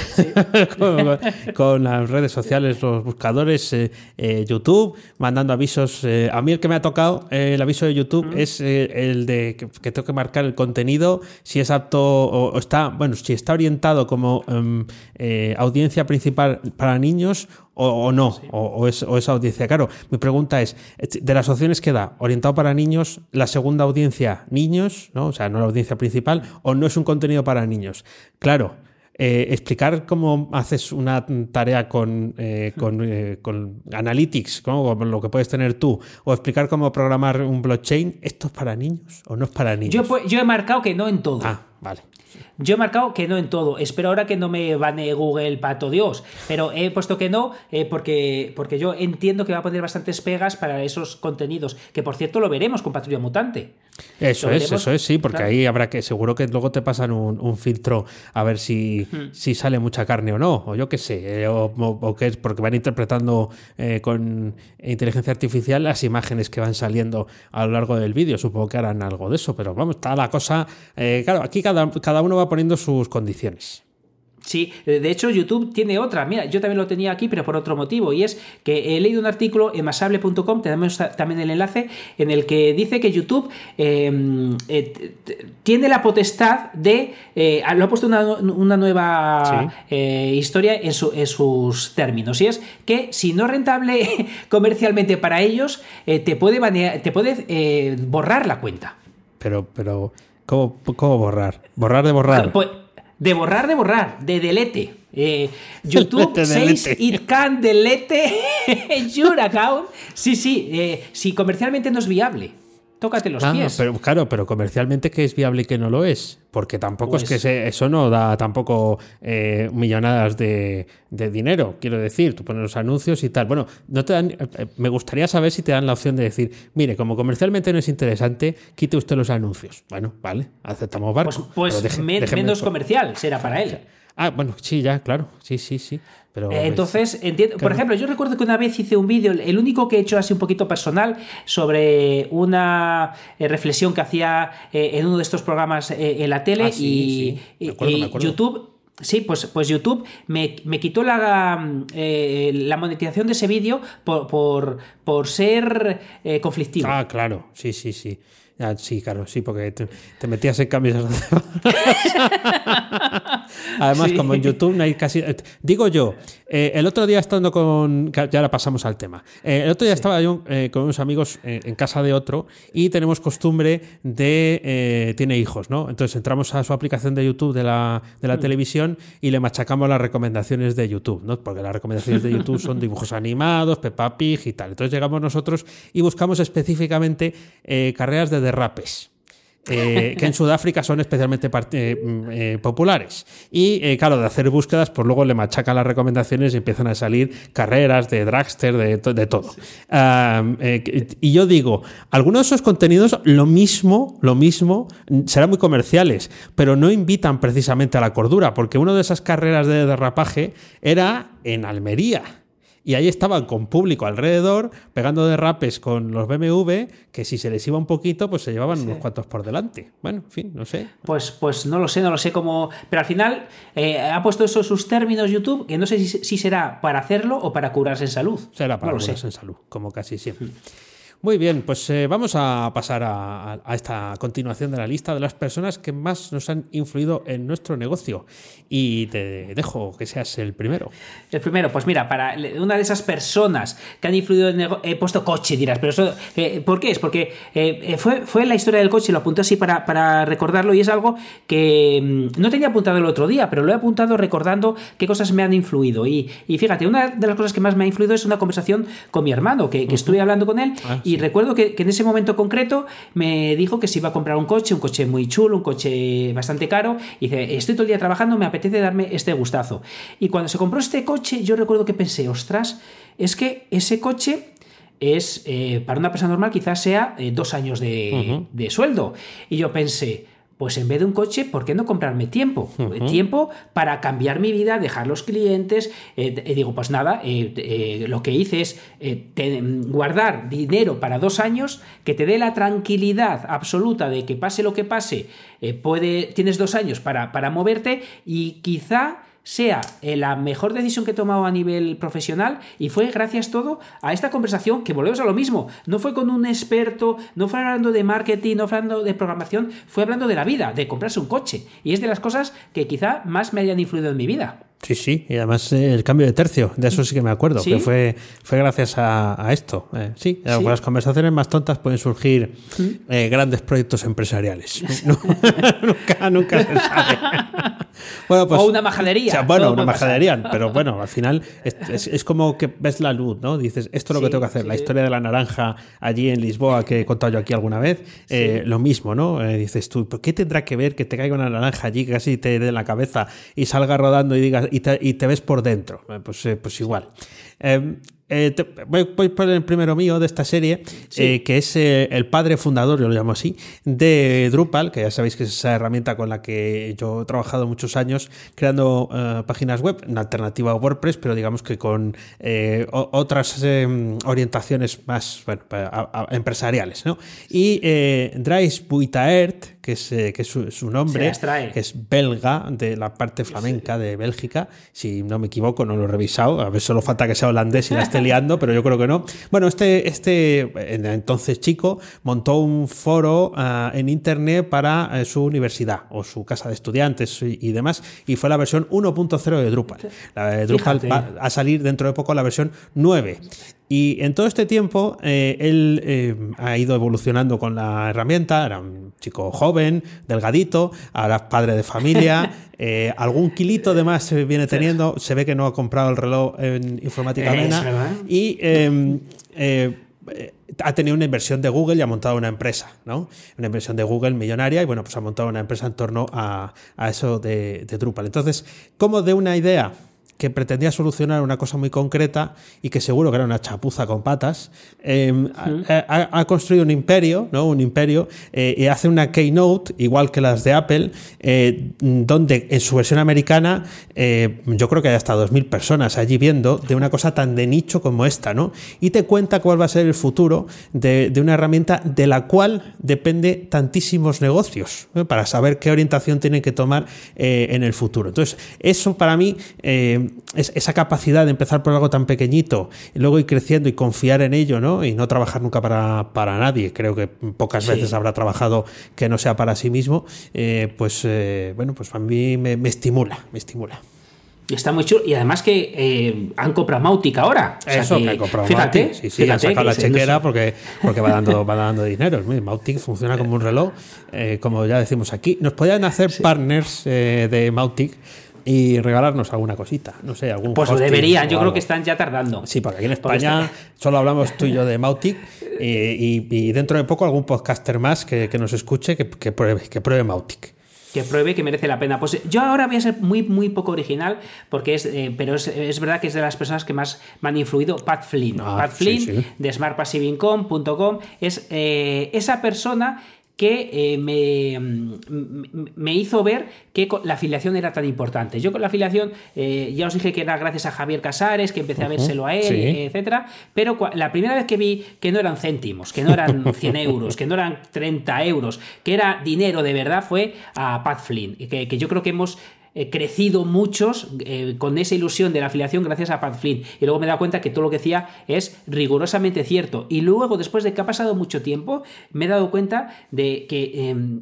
con, las redes sociales, los buscadores, eh, YouTube, mandando avisos. a mí el que me ha tocado, el aviso de YouTube, es el de que, tengo que marcar el contenido, si es apto o, está, bueno, si está orientado como em, audiencia principal para niños o, no, o, es, esa audiencia. Claro, mi pregunta es, de las opciones que da, orientado para niños, la segunda audiencia, niños, ¿no? o sea, no la audiencia principal, o no es un contenido para niños. Claro, eh, explicar cómo haces una tarea con, eh, eh, con, Analytics, con lo que puedes tener tú, o explicar cómo programar un blockchain, ¿esto es para niños o no es para niños? Yo, yo he marcado que no en todo. Ah, vale. Yo he marcado que no en todo. Espero ahora que no me bane Google pato Dios. Pero he puesto que no eh, porque, porque yo entiendo que va a poner bastantes pegas para esos contenidos. Que por cierto lo veremos con Patrulla Mutante. Eso es, eso es, sí, porque ahí habrá que, seguro que luego te pasan un, filtro a ver si, si, sale mucha carne o no, o yo qué sé, eh, o, qué es, porque van interpretando eh, con inteligencia artificial las imágenes que van saliendo a lo largo del vídeo. Supongo que harán algo de eso, pero vamos, está la cosa. claro, aquí cada, cada uno va poniendo sus condiciones. Sí, de hecho YouTube tiene otra. Mira, yo también lo tenía aquí, pero por otro motivo. Y es que he leído un artículo en masable.com, tenemos también el enlace, en el que dice que YouTube em, eh, tiene la potestad de... Eh, lo ha puesto una, nueva eh, historia en, sus términos. Y es que si no es rentable comercialmente para ellos, te puede, te puede borrar la cuenta. Pero, pero ¿Cómo, borrar? ¿Borrar de borrar? Pues, de borrar de borrar, de delete. Eh, YouTube says it can delete your account. Sí, sí, eh, si comercialmente no es viable. Tócate los pies. Pero claro, pero comercialmente que es viable y que no lo es, porque tampoco es que pues eso no da tampoco eh, millonadas de, dinero, quiero decir, tú pones los anuncios y tal. Bueno, no te dan, eh, me gustaría saber si te dan la opción de decir, mire, como comercialmente no es interesante, quite usted los anuncios. Bueno, vale, aceptamos barco. Pues, pues menos comercial será para él. Ah, bueno, sí, ya, claro, sí, sí, sí. Eh, entonces, entiendo, por ejemplo, yo recuerdo que una vez hice un vídeo, el único que he hecho así un poquito personal, sobre una eh, reflexión que hacía eh, en uno de estos programas en la tele ah, y, YouTube. Sí, pues, pues YouTube me, quitó la, la monetización de ese vídeo por, por, por ser conflictivo. Ah, claro, sí, sí, sí. Ah, sí, claro, sí, porque te, metías en cambios. Además, como en YouTube no hay casi. Digo yo, eh, el otro día estando con. Ya ahora pasamos al tema. Eh, el otro día estaba yo eh, con unos amigos en casa de otro y tenemos costumbre de. tiene hijos, ¿no? Entonces entramos a su aplicación de YouTube de la, de la mm. televisión y le machacamos las recomendaciones de YouTube, ¿no? Porque las recomendaciones de YouTube son dibujos animados, Peppa Pig y tal. Entonces llegamos nosotros y buscamos específicamente carreras de derrapes. Eh, que en Sudáfrica son especialmente eh, mm, eh, populares. Y claro, de hacer búsquedas, pues luego le machacan las recomendaciones y empiezan a salir carreras de dragster, de, de todo. y yo digo, algunos de esos contenidos, lo mismo, lo mismo, serán muy comerciales, pero no invitan precisamente a la cordura, porque una de esas carreras de derrapaje era en Almería. Y ahí estaban con público alrededor, pegando derrapes con los BMW, que si se les iba un poquito, pues se llevaban unos cuantos por delante. Bueno, en fin, no sé. Pues, pues no lo sé, no lo sé cómo. Pero al final eh, ha puesto esos sus términos YouTube, que no sé si, será para hacerlo o para curarse en salud. Será para curarse en salud, como casi siempre. Mm. Muy bien, pues eh, vamos a pasar a, esta continuación de la lista de las personas que más nos han influido en nuestro negocio. Y te dejo que seas el primero. El primero, pues mira, para una de esas personas que han influido en el he puesto coche, dirás, pero eso, eh, ¿por qué? Es porque eh, fue, fue la historia del coche, lo apunté así para, para recordarlo y es algo que mm, no tenía apuntado el otro día, pero lo he apuntado recordando qué cosas me han influido. Y, fíjate, una de las cosas que más me ha influido es una conversación con mi hermano, que, estuve hablando con él. Ah, y recuerdo que, en ese momento concreto me dijo que se iba a comprar un coche, un coche muy chulo, un coche bastante caro, y dice, estoy todo el día trabajando, me apetece darme este gustazo. Y cuando se compró este coche, yo recuerdo que pensé, ostras, es que ese coche es, eh, para una persona normal quizás sea eh, dos años de, de sueldo. Y yo pensé, pues en vez de un coche, ¿por qué no comprarme tiempo? Tiempo para cambiar mi vida, dejar los clientes. Eh, eh, digo, pues nada, eh, lo que hice es guardar dinero para dos años que te dé la tranquilidad absoluta de que pase lo que pase, puede, tienes dos años para, para moverte y quizá sea eh, la mejor decisión que he tomado a nivel profesional y fue gracias todo a esta conversación que volvemos a lo mismo. No fue con un experto, no fue hablando de marketing, no fue hablando de programación, fue hablando de la vida, de comprarse un coche. Y es de las cosas que quizá más me hayan influido en mi vida. Sí, sí, y además eh, el cambio de tercio, de eso sí que me acuerdo, que fue, fue gracias a, esto. Eh, sí, con las conversaciones más tontas pueden surgir mm. grandes proyectos empresariales. nunca, nunca se sabe. Bueno, pues, o una majadería. bueno, una majadería, pero bueno, al final es, como que ves la luz, ¿no? Dices, esto es lo que tengo que hacer. La historia de la naranja allí en Lisboa, que he contado yo aquí alguna vez, eh, lo mismo, ¿no? Eh, dices tú, ¿por qué tendrá que ver que te caiga una naranja allí, que casi te dé en la cabeza y salga rodando y, digas, y, te, ves por dentro? Eh, pues, pues igual. Eh, voy, por el primero mío de esta serie, eh, que es eh, el padre fundador, yo lo llamo así, de Drupal, que ya sabéis que es esa herramienta con la que yo he trabajado muchos años creando páginas web, una alternativa a WordPress, pero digamos que con otras orientaciones más empresariales. ¿no? Y Dries Buitaert, que es, que es su, nombre, que es belga, de la parte flamenca de Bélgica, si no me equivoco, no lo he revisado, a ver, solo falta que sea holandés y la esté liando, pero yo creo que no. Bueno, este, este entonces chico montó un foro ah, en internet para eh, su universidad o su casa de estudiantes y, demás, y fue la versión 1.0 de Drupal. La de Drupal va a salir dentro de poco la versión 9. Y en todo este tiempo eh, él eh, ha ido evolucionando con la herramienta, era un chico joven, delgadito, ahora padre de familia, eh, algún kilito de más se viene teniendo, se ve que no ha comprado el reloj en informática Mena y em, ha tenido una inversión de Google y ha montado una empresa, ¿no? Una inversión de Google millonaria y bueno, pues ha montado una empresa en torno a, eso de, de Drupal. Entonces, ¿cómo de una idea que pretendía solucionar una cosa muy concreta y que seguro que era una chapuza con patas, em, ha, construido un imperio, ¿no? Un imperio, eh, y hace una keynote, igual que las de Apple, eh, donde en su versión americana eh, yo creo que hay hasta 2.000 personas allí viendo de una cosa tan de nicho como esta, ¿no? Y te cuenta cuál va a ser el futuro de, una herramienta de la cual depende tantísimos negocios, para saber qué orientación tienen que tomar en el futuro. Entonces, eso para mí esa capacidad de empezar por algo tan pequeñito y luego ir creciendo y confiar en ello, ¿no? Y no trabajar nunca para, para nadie. Creo que pocas veces habrá trabajado que no sea para sí mismo. Eh, pues eh, bueno, pues a mí me, estimula, me estimula. Y está muy chulo. Y además que eh, han comprado Mautic ahora. Eso, que, han comprado fíjate, Sí, sí, han sacado la chequera porque, porque va, dando, va dando dinero. Mautic funciona como un reloj, como ya decimos aquí. Nos podían hacer partners de Mautic y regalarnos alguna cosita, no sé, algún Pues deberían, yo creo que están ya tardando. Sí, porque aquí en España solo hablamos tú y yo de Mautic y, dentro de poco algún podcaster más que, nos escuche que, pruebe, que pruebe Mautic que pruebe que merece la pena. Pues yo ahora voy a ser muy, muy poco original, porque es, eh, pero es, verdad que es de las personas que más me han influido, Pat Flynn. Ah, Pat Flynn de smartpassiveincome.com es eh, esa persona que eh, me, me, hizo ver que la afiliación era tan importante. Yo con la afiliación, eh, ya os dije que era gracias a Javier Casares, que empecé a vérselo a él, etcétera, pero la primera vez que vi que no eran céntimos, que no eran 100 euros, que no eran 30 euros, que era dinero de verdad, fue a Pat Flynn, que, que yo creo que hemos crecido muchos eh, con esa ilusión de la afiliación gracias a Pat Flynn. Y luego me he dado cuenta que todo lo que decía es rigurosamente cierto. Y luego, después de que ha pasado mucho tiempo, me he dado cuenta de que... Em,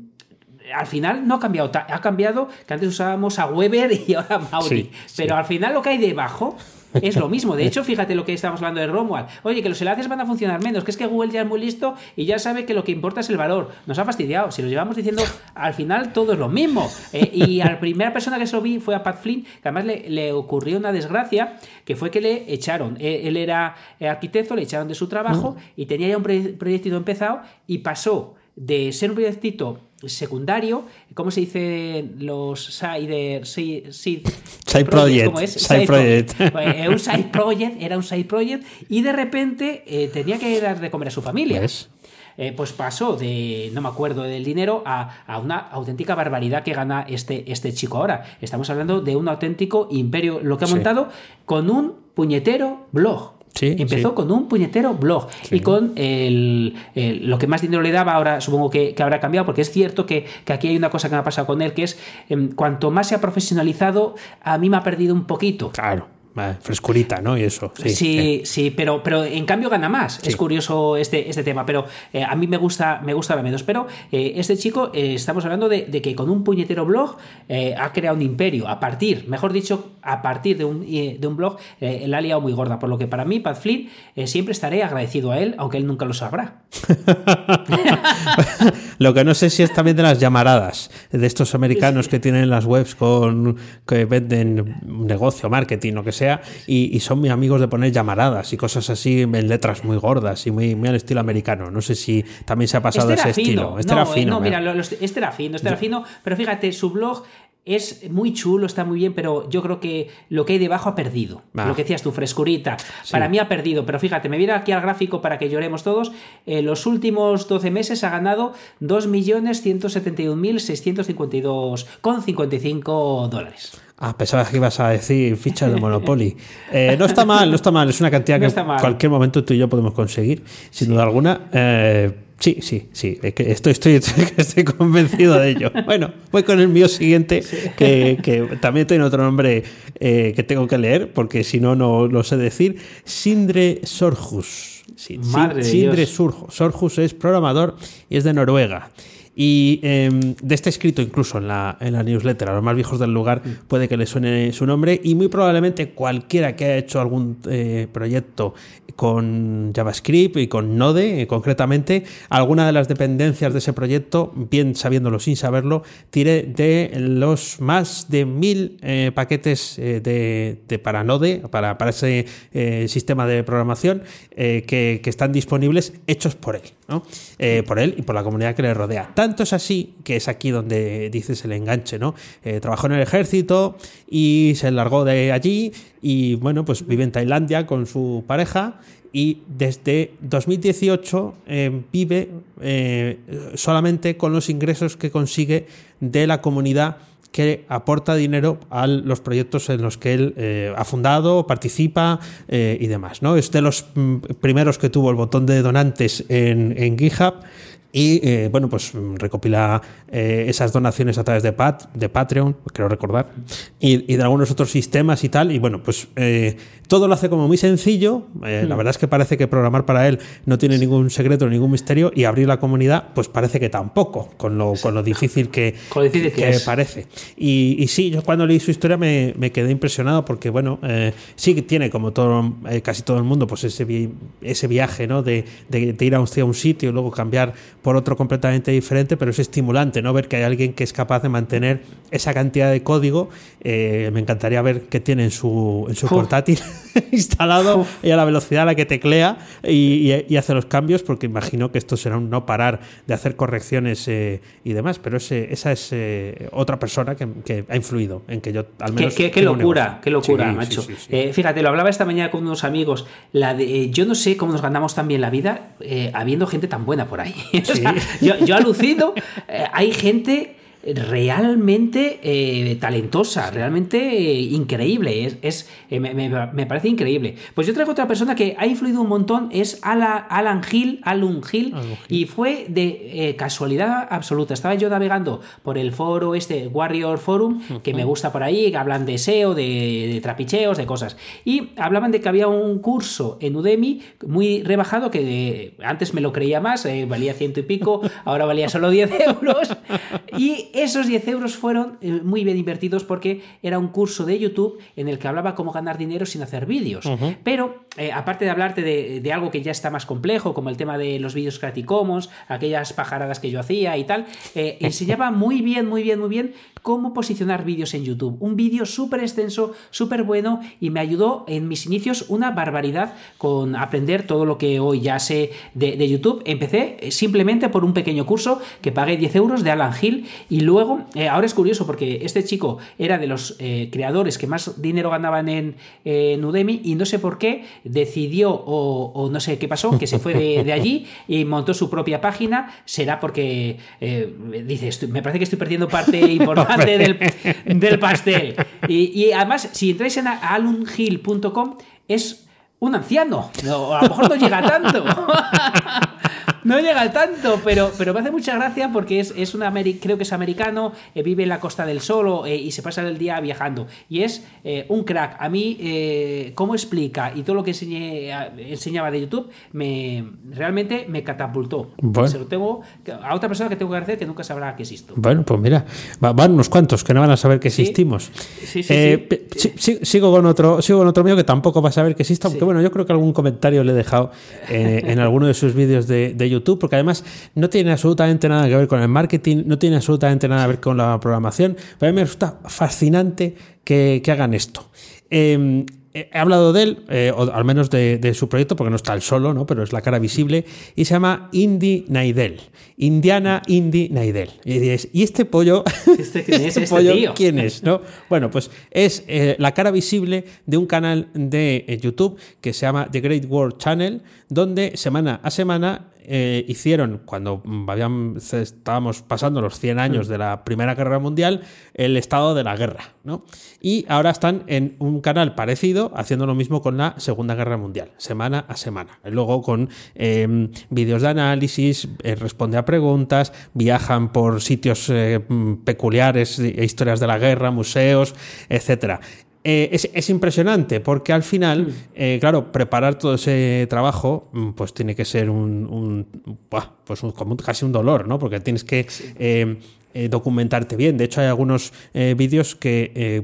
al final no ha cambiado, ha cambiado que antes usábamos a Weber y ahora Mauri, pero al final lo que hay debajo es lo mismo. De hecho, fíjate lo que estamos hablando de Romuald. Oye, que los enlaces van a funcionar menos, que es que Google ya es muy listo y ya sabe que lo que importa es el valor. Nos ha fastidiado. Si lo llevamos diciendo, al final todo es lo mismo. Eh, y a la primera persona que se lo vi fue a Pat Flynn, que además le, ocurrió una desgracia, que fue que le echaron. Él, era arquitecto, le echaron de su trabajo y tenía ya un proyectito empezado y pasó de ser un proyectito secundario, ¿cómo se dice los side, side, side project? Side, project. Pues, un side project, era un side project y de repente eh, tenía que dar de comer a su familia. Eh, pues pasó de, no me acuerdo del dinero, a, a, una auténtica barbaridad que gana este, este chico ahora. Estamos hablando de un auténtico imperio, lo que ha montado con un puñetero blog. Empezó con un puñetero blog y con el, lo que más dinero le daba, ahora supongo que, habrá cambiado, porque es cierto que, aquí hay una cosa que me ha pasado con él, que es em, cuanto más se ha profesionalizado, a mí me ha perdido un poquito. Claro frescurita, ¿no? Y eso. Sí, sí, pero, pero en cambio gana más. Es curioso este, este tema, pero eh, a mí me gusta, me gusta la menos. Pero eh, este chico, eh, estamos hablando de, que con un puñetero blog ha creado un imperio. A partir, mejor dicho, a partir de un, de un blog, la ha liado muy gorda. Por lo que para mí, Pat Flynn, siempre estaré agradecido a él, aunque él nunca lo sabrá. lo que no sé si es también de las llamaradas, de estos americanos que tienen las webs con que venden negocio, marketing, o que sea y, son muy amigos de poner llamaradas y cosas así en letras muy gordas y muy, muy al estilo americano. No sé si también se ha pasado este ese estilo. Este era fino. No, mira, este era fino, este era fino, pero fíjate, su blog es muy chulo, está muy bien, pero yo creo que lo que hay debajo ha perdido. Lo que decías tu frescurita. Para mí ha perdido, pero fíjate, me viene aquí al gráfico para que lloremos todos. En los últimos 12 meses ha ganado 2.171.652,55 con 55 dólares. Ah, pensaba que ibas a decir ficha de Monopoly. Eh, no está mal, no está mal. Es una cantidad que en cualquier momento tú y yo podemos conseguir, sin duda alguna. Eh, sí, sí, sí. Estoy, estoy, estoy, convencido de ello. Bueno, voy con el mío siguiente, que, también tiene otro nombre eh, que tengo que leer, porque si no, no lo sé decir. Sindre Sorjus. Madre Sindre Sorjus es programador y es de Noruega. Y em, de este escrito, incluso en la, en la newsletter, a los más viejos del lugar, mm. puede que le suene su nombre y muy probablemente cualquiera que haya hecho algún eh, proyecto con JavaScript y con Node, eh, concretamente, alguna de las dependencias de ese proyecto, bien sabiéndolo sin saberlo, tire de los más de mil eh, paquetes de, para Node, para, para ese sistema de programación que, que, están disponibles hechos por él, ¿no? por él y por la comunidad que le rodea. Tanto es así que es aquí donde dices el enganche, ¿no? trabajó en el ejército y se largó de allí y bueno, pues vive en Tailandia con su pareja y desde 2018 eh, vive eh, solamente con los ingresos que consigue de la comunidad que aporta dinero a los proyectos en los que él eh, ha fundado, participa y demás. ¿no? Es de los mm, primeros que tuvo el botón de donantes en GitHub y eh, bueno, pues mm, recopila eh, esas donaciones a través de, Pat, de Patreon, creo recordar, y, de algunos otros sistemas y tal. Y bueno, pues eh, todo lo hace como muy sencillo. La hmm. verdad es que parece que programar para él no tiene ningún secreto, ningún misterio, y abrir la comunidad, pues parece que tampoco, con lo, con lo difícil que, que, parece. Y, y, sí, yo cuando leí su historia me, me quedé impresionado porque, bueno, sí que tiene, como todo, casi todo el mundo, pues ese, ese viaje, ¿no? De, de, de ir a un, a un sitio y luego cambiar por otro completamente diferente, pero es estimulante, ¿no? Ver que hay alguien que es capaz de mantener esa cantidad de código. Eh, me encantaría ver qué tiene en su, en su portátil instalado y a la velocidad a la que teclea y, hace los cambios, porque imagino que esto será un no parar de hacer correcciones eh, y demás, pero ese, esa es eh, otra persona que, ha influido en que yo al menos... Qué, locura, qué locura, macho. fíjate, lo hablaba esta mañana con unos amigos, la de, yo no sé cómo nos ganamos también la vida habiendo gente tan buena por ahí. yo, yo alucino, eh, hay gente realmente eh, talentosa, realmente eh, increíble. Es, eh, me, parece increíble. Pues yo traigo otra persona que ha influido un montón, es Alan Hill, Alan Hill, y fue de casualidad absoluta. Estaba yo navegando por el foro este Warrior Forum, que me gusta por ahí, que hablan de SEO, de, trapicheos, de cosas. Y hablaban de que había un curso en Udemy muy rebajado, que antes me lo creía más, valía ciento y pico, ahora valía solo 10 euros. Y esos 10 euros fueron eh, muy bien invertidos porque era un curso de YouTube en el que hablaba cómo ganar dinero sin hacer vídeos. Pero, eh, aparte de hablarte de, algo que ya está más complejo, como el tema de los vídeos Creative Commons, aquellas pajaradas que yo hacía y tal, eh, enseñaba muy bien, muy bien, muy bien cómo posicionar vídeos en YouTube. Un vídeo súper extenso, súper bueno y me ayudó en mis inicios una barbaridad con aprender todo lo que hoy ya sé de, YouTube. Empecé simplemente por un pequeño curso que pagué 10 euros de Alan Hill y luego, eh, ahora es curioso porque este chico era de los eh, creadores que más dinero ganaban en, Udemy y no sé por qué decidió o, no sé qué pasó, que se fue de, allí y montó su propia página. Será porque eh, dice, me parece que estoy perdiendo parte importante del, pastel. Y, además, si entráis en alunhill.com, es un anciano. a lo mejor no llega tanto. no llega tanto, pero, pero me hace mucha gracia porque es, es un creo que es americano, eh, vive en la Costa del Sol eh, y se pasa el día viajando. Y es eh, un crack. A mí, cómo explica y todo lo que enseñaba de YouTube, me realmente me catapultó. Se lo tengo a otra persona que tengo que agradecer que nunca sabrá que existo. Bueno, pues mira, van unos cuantos que no van a saber que existimos. Sí, sí, sigo con otro, sigo con otro mío que tampoco va a saber que exista, aunque bueno, yo creo que algún comentario le he dejado en alguno de sus vídeos de, de YouTube YouTube, porque además no tiene absolutamente nada que ver con el marketing, no tiene absolutamente nada que ver con la programación, pero a mí me resulta fascinante que, hagan esto. Em, he hablado de él, eh, o al menos de, su proyecto, porque no está él solo, ¿no? pero es la cara visible, y se llama Indy Naidel. Indiana Indy Naidel. Y, este pollo, ¿Este, este, este quién es? ¿no? Bueno, pues es eh, la cara visible de un canal de eh, YouTube que se llama The Great World Channel, donde semana a semana eh, hicieron, cuando estábamos pasando los 100 años mm. de la Primera Guerra Mundial, el estado de la guerra. ¿no? Y ahora están en un canal parecido, haciendo lo mismo con la Segunda Guerra Mundial, semana a semana. Luego con em, vídeos de análisis, eh, responde a preguntas, viajan por sitios eh, peculiares, historias de la guerra, museos, etcétera. Eh, es, impresionante porque al final, mm. eh, claro, preparar todo ese trabajo, mm, pues tiene que ser un, pues como casi un dolor, ¿no? Porque tienes que eh, documentarte bien. De hecho, hay algunos vídeos que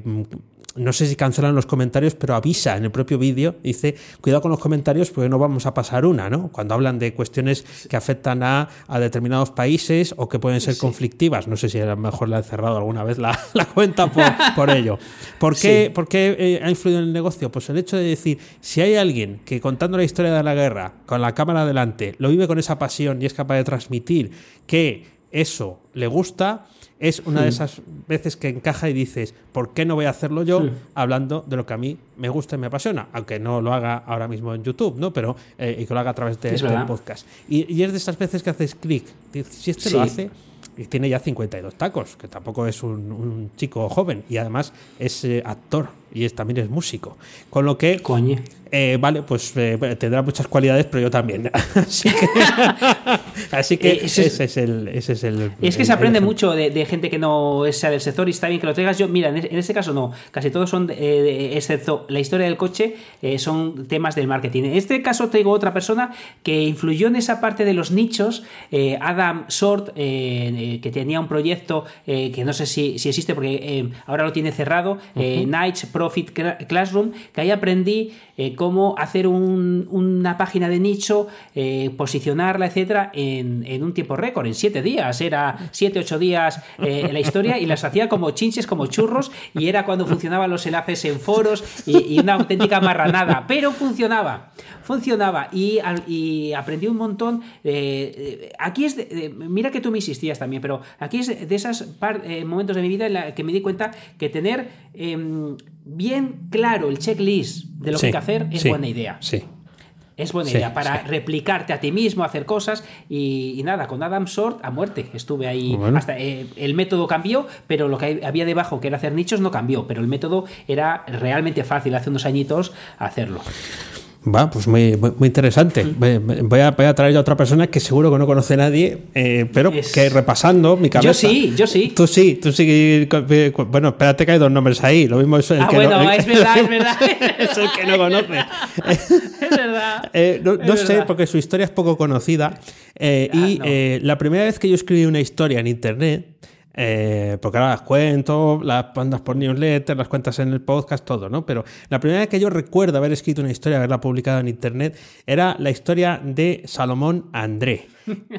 no sé si cancelan los comentarios, pero avisa en el propio vídeo, dice, cuidado con los comentarios porque no vamos a pasar una, ¿no? Cuando hablan de cuestiones que afectan a, determinados países o que pueden ser conflictivas. No sé si a lo mejor le han cerrado alguna vez la, cuenta por, ello. ¿Por qué, eh, ha influido en el negocio? Pues el hecho de decir, si hay alguien que contando la historia de la guerra, con la cámara delante, lo vive con esa pasión y es capaz de transmitir que eso le gusta, es una de esas veces que encaja y dices, ¿por qué no voy a hacerlo yo hablando de lo que a mí me gusta y me apasiona? Aunque no lo haga ahora mismo en YouTube, ¿no? Pero eh, y que lo haga a través de, este podcast. Y, es de esas veces que haces clic. Si este lo hace, y tiene ya 52 tacos, que tampoco es un, chico joven, y además es eh, actor y es, también es músico. Con lo que. Coño. Eh, vale, pues eh, tendrá muchas cualidades, pero yo también. así que, así que eh, ese, es, el, ese es el. Es que se aprende mucho de, gente que no sea del sector y está bien que lo traigas. Yo, mira, en, este caso no, casi todos son, excepto la historia del coche, son temas del marketing. En este caso traigo otra persona que influyó en esa parte de los nichos, Adam Short, que tenía un proyecto que no sé si, existe porque ahora lo tiene cerrado, Nights Profit Classroom, que ahí aprendí cómo hacer una página de nicho, eh, posicionarla, etcétera, en, un tiempo récord, en siete días. Era siete, ocho días eh, la historia y las hacía como chinches, como churros, y era cuando funcionaban los enlaces en foros y, una auténtica marranada, pero funcionaba. Funcionaba y, aprendí un montón. aquí es, mira que tú me insistías también, pero aquí es de esos eh, momentos de mi vida en la que me di cuenta que tener em, bien claro el checklist de lo que hay que hacer es buena idea. Sí. Es buena idea para replicarte a ti mismo, hacer cosas y, nada, con Adam Short a muerte. Estuve ahí hasta eh, el método cambió, pero lo que había debajo, que era hacer nichos, no cambió. Pero el método era realmente fácil hace unos añitos hacerlo. Va, pues muy, muy, interesante. Voy a, voy a, traer a otra persona que seguro que no conoce a nadie, eh, pero que repasando mi cabeza. Yo sí, yo sí. Tú sí, tú sí. Bueno, espérate que hay dos nombres ahí. Lo mismo es el ah, que bueno, es verdad, es verdad. es el que no conoce. es verdad. Eh, no, sé, porque su historia es poco conocida. Eh, ah, y la primera vez que yo escribí una historia en internet, eh, porque ahora las cuento, las mandas por newsletter, las cuentas en el podcast, todo, ¿no? Pero la primera vez que yo recuerdo haber escrito una historia, haberla publicado en internet, era la historia de Salomón André,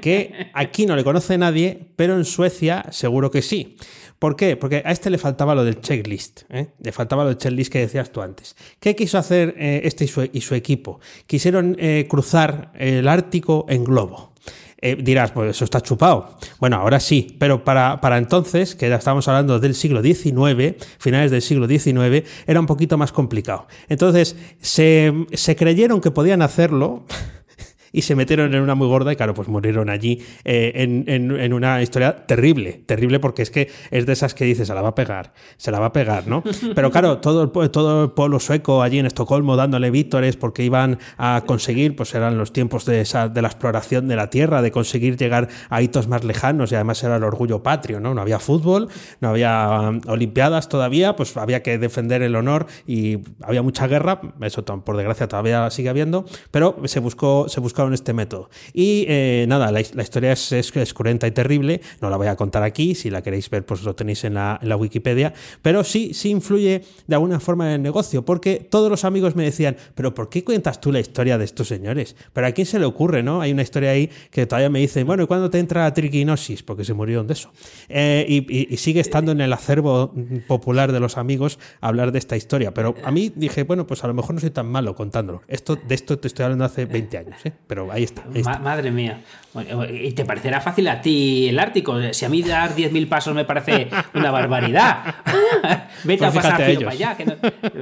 que aquí no le conoce nadie, pero en Suecia seguro que sí. ¿Por qué? Porque a este le faltaba lo del checklist, ¿eh? le faltaba lo del checklist que decías tú antes. ¿Qué quiso hacer eh, este y su, y su, equipo? Quisieron cruzar el Ártico en globo. Eh, dirás, pues eso está chupado. Bueno, ahora sí, pero para, para entonces, que ya estábamos hablando del siglo XIX, finales del siglo XIX, era un poquito más complicado. Entonces, se, se creyeron que podían hacerlo y se metieron en una muy gorda y claro, pues murieron allí eh, en, una historia terrible, terrible porque es que es de esas que dices, se la va a pegar, se la va a pegar, ¿no? Pero claro, todo el, todo el pueblo sueco allí en Estocolmo dándole víctores porque iban a conseguir, pues eran los tiempos de, esa, de la exploración de la tierra, de conseguir llegar a hitos más lejanos y además era el orgullo patrio, ¿no? No había fútbol, no había um, olimpiadas todavía, pues había que defender el honor y había mucha guerra, eso por desgracia todavía sigue habiendo, pero se buscó, se buscó en este método. Y eh, nada, la, historia es, es, cruenta y terrible, no la voy a contar aquí, si la queréis ver pues lo tenéis en la, Wikipedia, pero sí, sí influye de alguna forma en el negocio, porque todos los amigos me decían, pero ¿por qué cuentas tú la historia de estos señores? ¿Pero a quién se le ocurre, no? Hay una historia ahí que todavía me dicen, bueno, ¿y cuándo te entra la triquinosis? Porque se murieron de eso. Eh, y, sigue estando en el acervo popular de los amigos hablar de esta historia, pero a mí dije, bueno, pues a lo mejor no soy tan malo contándolo. Esto, de esto te estoy hablando hace 20 años, ¿eh? Ahí está. madre mía. ¿Y te parecerá fácil a ti el Ártico? Si a mí dar 10.000 pasos me parece una barbaridad. Vete a pasar para allá.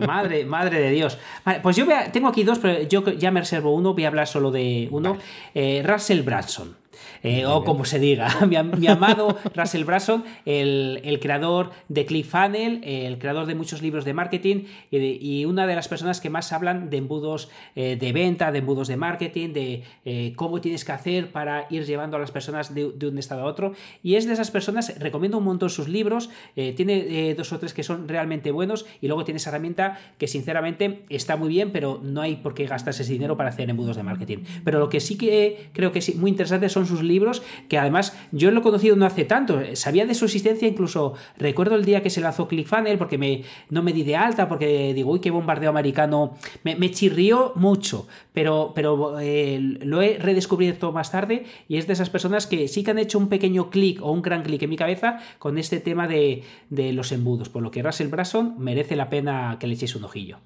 Madre, madre de Dios. pues yo tengo aquí dos, pero yo ya me reservo uno. Voy a hablar solo de uno. Eh, Russell Branson. Eh, o como se diga, mi, amado Russell Brunson, el, creador de ClickFunnels, el creador de muchos libros de marketing y, una de las personas que más hablan de embudos eh, de venta, de embudos de marketing, de eh, cómo tienes que hacer para ir llevando a las personas de, un estado a otro. Y es de esas personas, recomiendo un montón sus libros, tiene dos o tres que son realmente buenos y luego tiene esa herramienta que sinceramente está muy bien, pero no hay por qué gastarse ese dinero para hacer embudos de marketing. Pero lo que sí que creo que es muy interesante son sus libros, que además yo lo he conocido no hace tanto, sabía de su existencia, incluso recuerdo el día que se lanzó ClickFunnels, porque me, no me di de alta, porque digo, uy, qué bombardeo americano, me, chirrió mucho, pero, pero eh, lo he redescubierto más tarde y es de esas personas que sí que han hecho un pequeño clic o un gran clic en mi cabeza con este tema de, de los embudos, por lo que Russell Brunson merece la pena que le echéis un ojillo.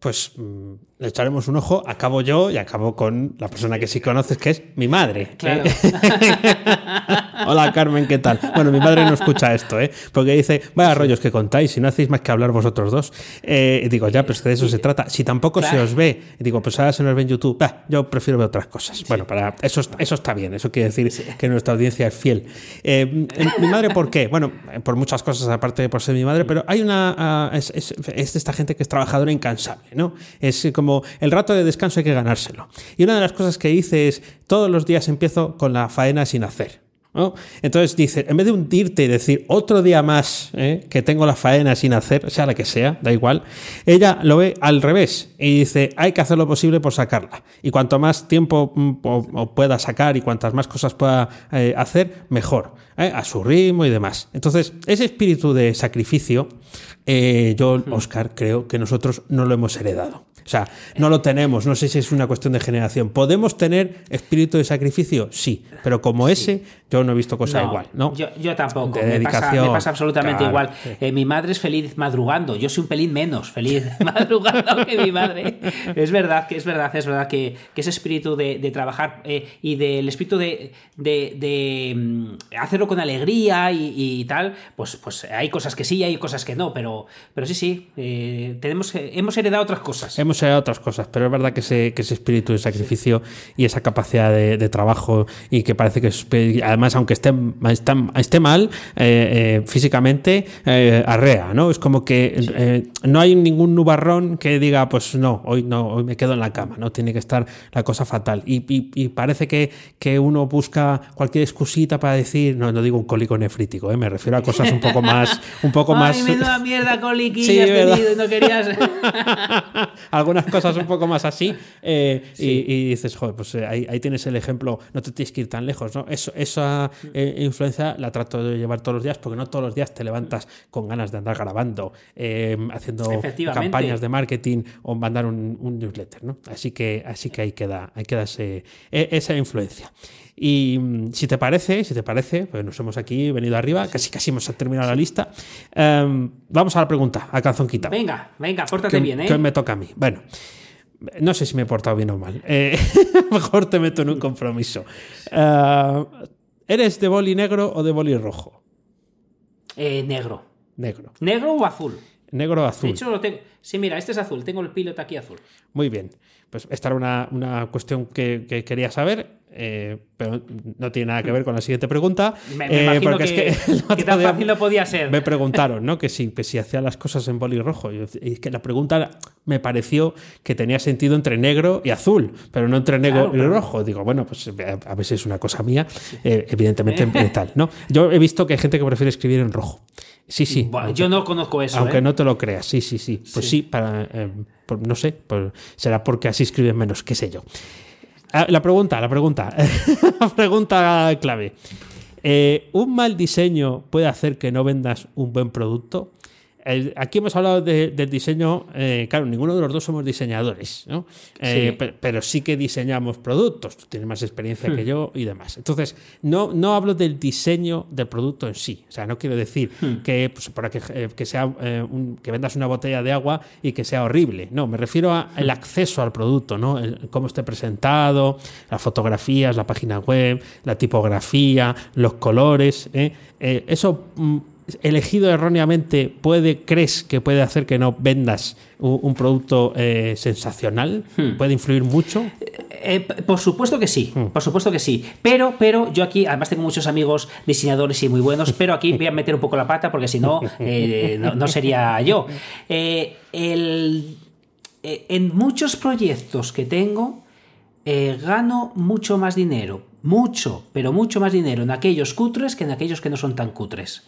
Pues mm, le echaremos un ojo. Acabo yo y acabo con la persona que sí conoces, que es mi madre. Claro. Hola Carmen, ¿qué tal? Bueno, mi madre no escucha esto, ¿eh? Porque dice, vaya rollos que contáis, si no hacéis más que hablar vosotros dos. Eh, digo, ya, pero es que de eso se trata. Si tampoco se os ve, y digo, pues ahora se nos ve en YouTube, yo prefiero ver otras cosas. Bueno, para eso, eso está bien, eso quiere decir que nuestra audiencia es fiel. Eh, mi madre, ¿por qué? Bueno, por muchas cosas, aparte de por ser mi madre, pero hay una... Ah, es, es, es esta gente que es trabajadora incansable. ¿no? Es como el rato de descanso hay que ganárselo. Y una de las cosas que hice es, todos los días empiezo con la faena sin hacer. Entonces dice, en vez de hundirte y decir otro día más ¿eh? que tengo la faena sin hacer, sea la que sea, da igual, ella lo ve al revés y dice, hay que hacer lo posible por sacarla. Y cuanto más tiempo mm, pueda sacar y cuantas más cosas pueda eh, hacer, mejor, ¿eh? a su ritmo y demás. Entonces, ese espíritu de sacrificio, yo, Oscar, creo que nosotros no lo hemos heredado. O sea, no lo tenemos, no sé si es una cuestión de generación. ¿Podemos tener espíritu de sacrificio? Sí, pero como ese, yo no he visto cosa igual. ¿no? Yo, tampoco, me, pasa, absolutamente igual. Eh, mi madre es feliz madrugando, yo soy un pelín menos feliz madrugando que mi madre. Es verdad, que es verdad, es verdad que, ese espíritu de, trabajar eh, y del espíritu de, mm, hacerlo con alegría y, tal, pues, pues hay cosas que sí y hay cosas que no, pero, pero sí, sí, eh, tenemos, hemos heredado otras cosas. Hemos heredado otras cosas, pero es verdad que ese, que ese espíritu de sacrificio y esa capacidad de, trabajo y que parece que es, además, aunque esté, esté, mal eh, eh, físicamente, eh, arrea, ¿no? Es como que no hay ningún nubarrón que diga, pues no, hoy no, hoy me quedo en la cama, ¿no? Tiene que estar la cosa fatal. Y, parece que, que, uno busca cualquier excusita para decir, no, no digo un cólico nefrítico, me refiero a cosas un poco más. Un poco Ay, más menuda mierda coliquilla y no querías. Algunas cosas un poco más así. y, dices, joder, pues ahí, ahí, tienes el ejemplo, no te tienes que ir tan lejos, ¿no? Eso, eso eh, influencia la trato de llevar todos los días porque no todos los días te levantas con ganas de andar grabando, haciendo campañas de marketing o mandar un, newsletter. ¿no? Así, que, así que ahí queda, ahí queda e, esa influencia. Y mm, si te parece, si te parece, pues nos hemos aquí venido arriba, casi casi hemos terminado la lista. Em, vamos a la pregunta, a calzón quitado. Venga, venga, pórtate bien, ¿eh? Que me toca a mí. Bueno. No sé si me he portado bien o mal. Eh, mejor te meto en un compromiso. Uh, ¿Eres de boli negro o de boli rojo? Eh, negro. Negro. ¿Negro o azul? Negro o azul. De hecho, lo tengo. Sí, mira, este es azul. Tengo el piloto aquí azul. Muy bien. Pues esta era una, una cuestión que, que, quería saber. Eh, pero no tiene nada que ver con la siguiente pregunta. Me, eh, porque que, es que, tan fácil no podía ser. Me preguntaron, ¿no? Que si, que si hacía las cosas en boli rojo. Y es que la pregunta me pareció que tenía sentido entre negro y azul, pero no entre negro y rojo. Digo, bueno, pues a veces es una cosa mía, eh, evidentemente tal, ¿no? Yo he visto que hay gente que prefiere escribir en rojo. Sí, sí. yo no conozco eso. Aunque no te lo creas, sí, sí, sí. Pues sí, para, no sé, pues será porque así escriben menos, qué sé yo. Ah, la pregunta, la pregunta. la pregunta clave. Eh, ¿Un mal diseño puede hacer que no vendas un buen producto? Aquí hemos hablado del diseño, eh, claro, ninguno de los dos somos diseñadores, ¿no? Eh, pero, sí que diseñamos productos, tú tienes más experiencia que hmm. yo y demás. Entonces, no, no hablo del diseño del producto en sí, o sea, no quiero decir hmm. que, pues, para que, eh, que sea, que vendas una botella de agua y que sea horrible, no, me refiero al hmm. acceso al producto, ¿no? cómo esté presentado, las fotografías, la página web, la tipografía, los colores, eso mm, elegido erróneamente puede, crees que puede hacer que no vendas un, producto eh, sensacional? Hmm. ¿Puede influir mucho? Eh, por supuesto que sí, hmm. por supuesto que sí. Pero, pero yo aquí, además tengo muchos amigos diseñadores y muy buenos, pero aquí voy a meter un poco la pata porque si no, eh, no, sería yo. Eh, en muchos proyectos que tengo, gano mucho más dinero, mucho, pero mucho más dinero en aquellos cutres que en aquellos que no son tan cutres.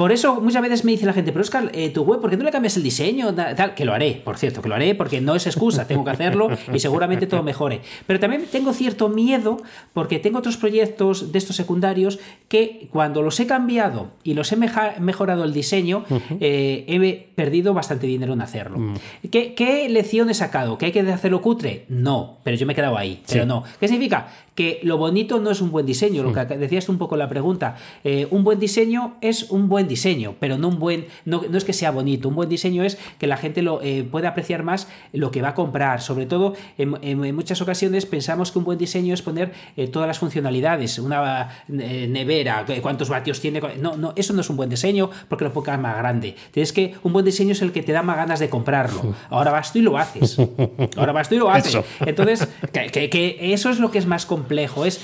Por eso muchas veces me dice la gente, pero Oscar, eh, tu web, ¿por qué no le cambias el diseño? Tal, que lo haré, por cierto, que lo haré porque no es excusa, tengo que hacerlo y seguramente todo mejore. Pero también tengo cierto miedo porque tengo otros proyectos de estos secundarios que cuando los he cambiado y los he mejorado el diseño, eh, he perdido bastante dinero en hacerlo. Mm. ¿Qué, lección he sacado? ¿Que hay que hacerlo cutre? No, pero yo me he quedado ahí. Pero no. ¿Qué significa? Que lo bonito no es un buen diseño, lo que decías tú un poco la pregunta. Eh, un buen diseño es un buen diseño, pero no un buen, no, es que sea bonito, un buen diseño es que la gente lo eh, pueda apreciar más lo que va a comprar. Sobre todo, en, muchas ocasiones pensamos que un buen diseño es poner eh, todas las funcionalidades, una eh, nevera, cuántos vatios tiene. No, no, eso no es un buen diseño porque lo pongas más grande. Tienes que un buen diseño es el que te da más ganas de comprarlo. Ahora vas tú y lo haces. Ahora vas tú y lo haces. Entonces, que, eso es lo que es más complejo, es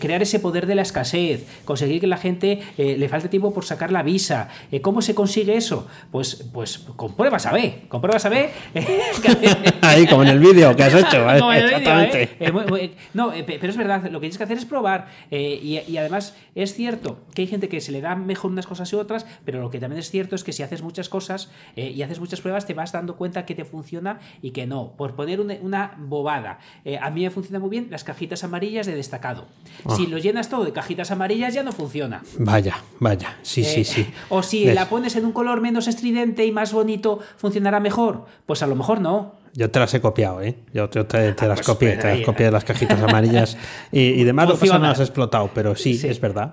crear ese poder de la escasez, conseguir que la gente le falte tiempo por sacar la visa. Eh, ¿Cómo se consigue eso? Pues, pues con pruebas a B. Con pruebas a B. Ahí, como en el vídeo que has hecho. no, pero es verdad, lo que tienes que hacer es probar. Eh, y, además es cierto que hay gente que se le da mejor unas cosas y otras, pero lo que también es cierto es que si haces muchas cosas eh, y haces muchas pruebas, te vas dando cuenta que te funciona y que no. Por poner una, bobada. a mí me funciona muy bien las cajitas amarillas de destacado. Si ah. lo llenas todo de cajitas amarillas, ya no funciona. Vaya, vaya. Sí, sí, sí. O si la pones en un color menos estridente y más bonito, ¿funcionará mejor? Pues a lo mejor no. Yo te las he copiado, ¿eh? Yo te, te, ah, las pues copié, te las copié de las cajitas amarillas y, demás. Lo no las has explotado, pero sí, es verdad.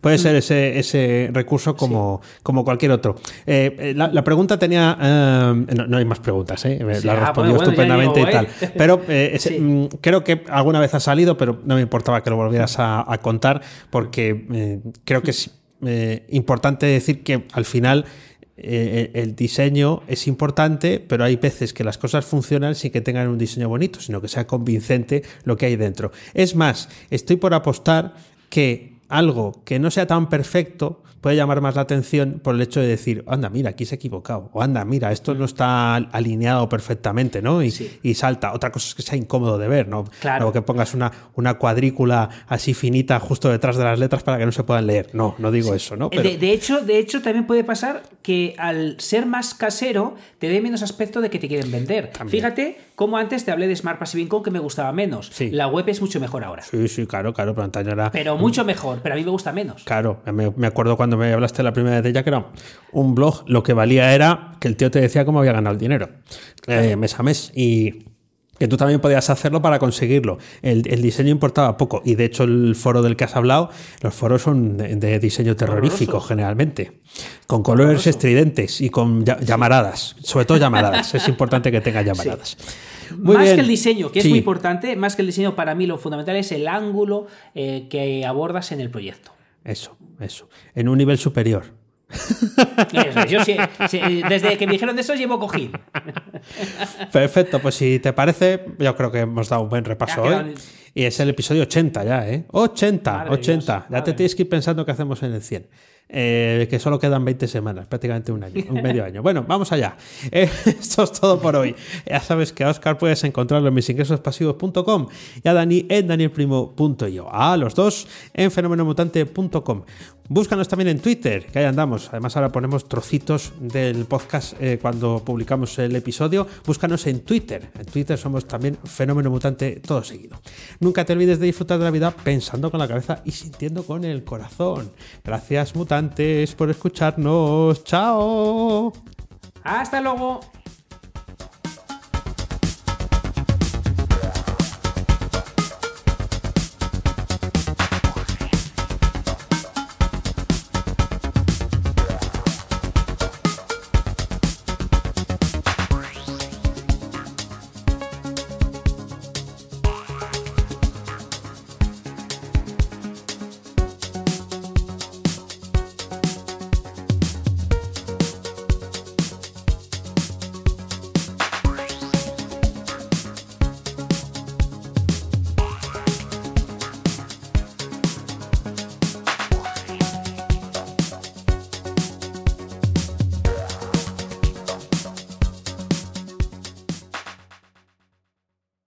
puede, ser ese, ese recurso como, como cualquier otro. Eh, eh, la, pregunta tenía. no, hay más preguntas, ¿eh? La ah, respondió estupendamente y tal. Pero mm, creo que alguna vez ha salido, pero no me importaba que lo volvieras a, a contar, porque creo que es eh, importante decir que al final eh, el diseño es importante, pero hay veces que las cosas funcionan sin que tengan un diseño bonito, sino que sea convincente lo que hay dentro. Es más, estoy por apostar que algo que no sea tan perfecto puede llamar más la atención por el hecho de decir, anda, mira, aquí se ha equivocado, o anda, mira, esto no está alineado perfectamente, ¿no? Y, y salta. Otra cosa es que sea incómodo de ver, ¿no? Claro. O que pongas una, una cuadrícula así finita justo detrás de las letras para que no se puedan leer. No, no digo eso, ¿no? De, hecho, de hecho, también puede pasar que al ser más casero te dé menos aspecto de que te quieren vender. Fíjate cómo antes te hablé de Smart Passive Income que me gustaba menos. La web es mucho mejor ahora. Sí, sí, claro, claro, pero antaño era... Pero mucho mejor, pero a mí me gusta menos. Claro, me, me acuerdo cuando me hablaste la primera vez de ella, que era un blog, lo que valía era que el tío te decía cómo había ganado el dinero eh, mes a mes y que tú también podías hacerlo para conseguirlo. El, diseño importaba poco y de hecho el foro del que has hablado, los foros son de, diseño terrorífico generalmente, con colores estridentes y con llamaradas, sobre todo llamaradas. es importante que tenga llamaradas. Más que el diseño, que es muy importante, más que el diseño, para mí lo fundamental es el ángulo eh, que abordas en el proyecto. Eso, eso. En un nivel superior. yo desde que me dijeron de eso llevo cogido. Perfecto, pues si te parece, yo creo que hemos dado un buen repaso hoy. Y es el episodio 80 ya, ¿eh? 80, 80. ya te tienes que ir pensando qué hacemos en el 100. Eh, que solo quedan 20 semanas, prácticamente un año, un medio año. Bueno, vamos allá. Eh, esto es todo por hoy. Ya sabes que a Oscar puedes encontrarlo en misingresospasivos.com y a Dani en danielprimo.io. A los dos en fenomenomutante.com. Búscanos también en Twitter, que ahí andamos. Además, ahora ponemos trocitos del podcast eh, cuando publicamos el episodio. Búscanos en Twitter. En Twitter somos también Fenómeno Mutante todo seguido. Nunca te olvides de disfrutar de la vida pensando con la cabeza y sintiendo con el corazón. Gracias, mutantes, por escucharnos. ¡Chao! Hasta luego.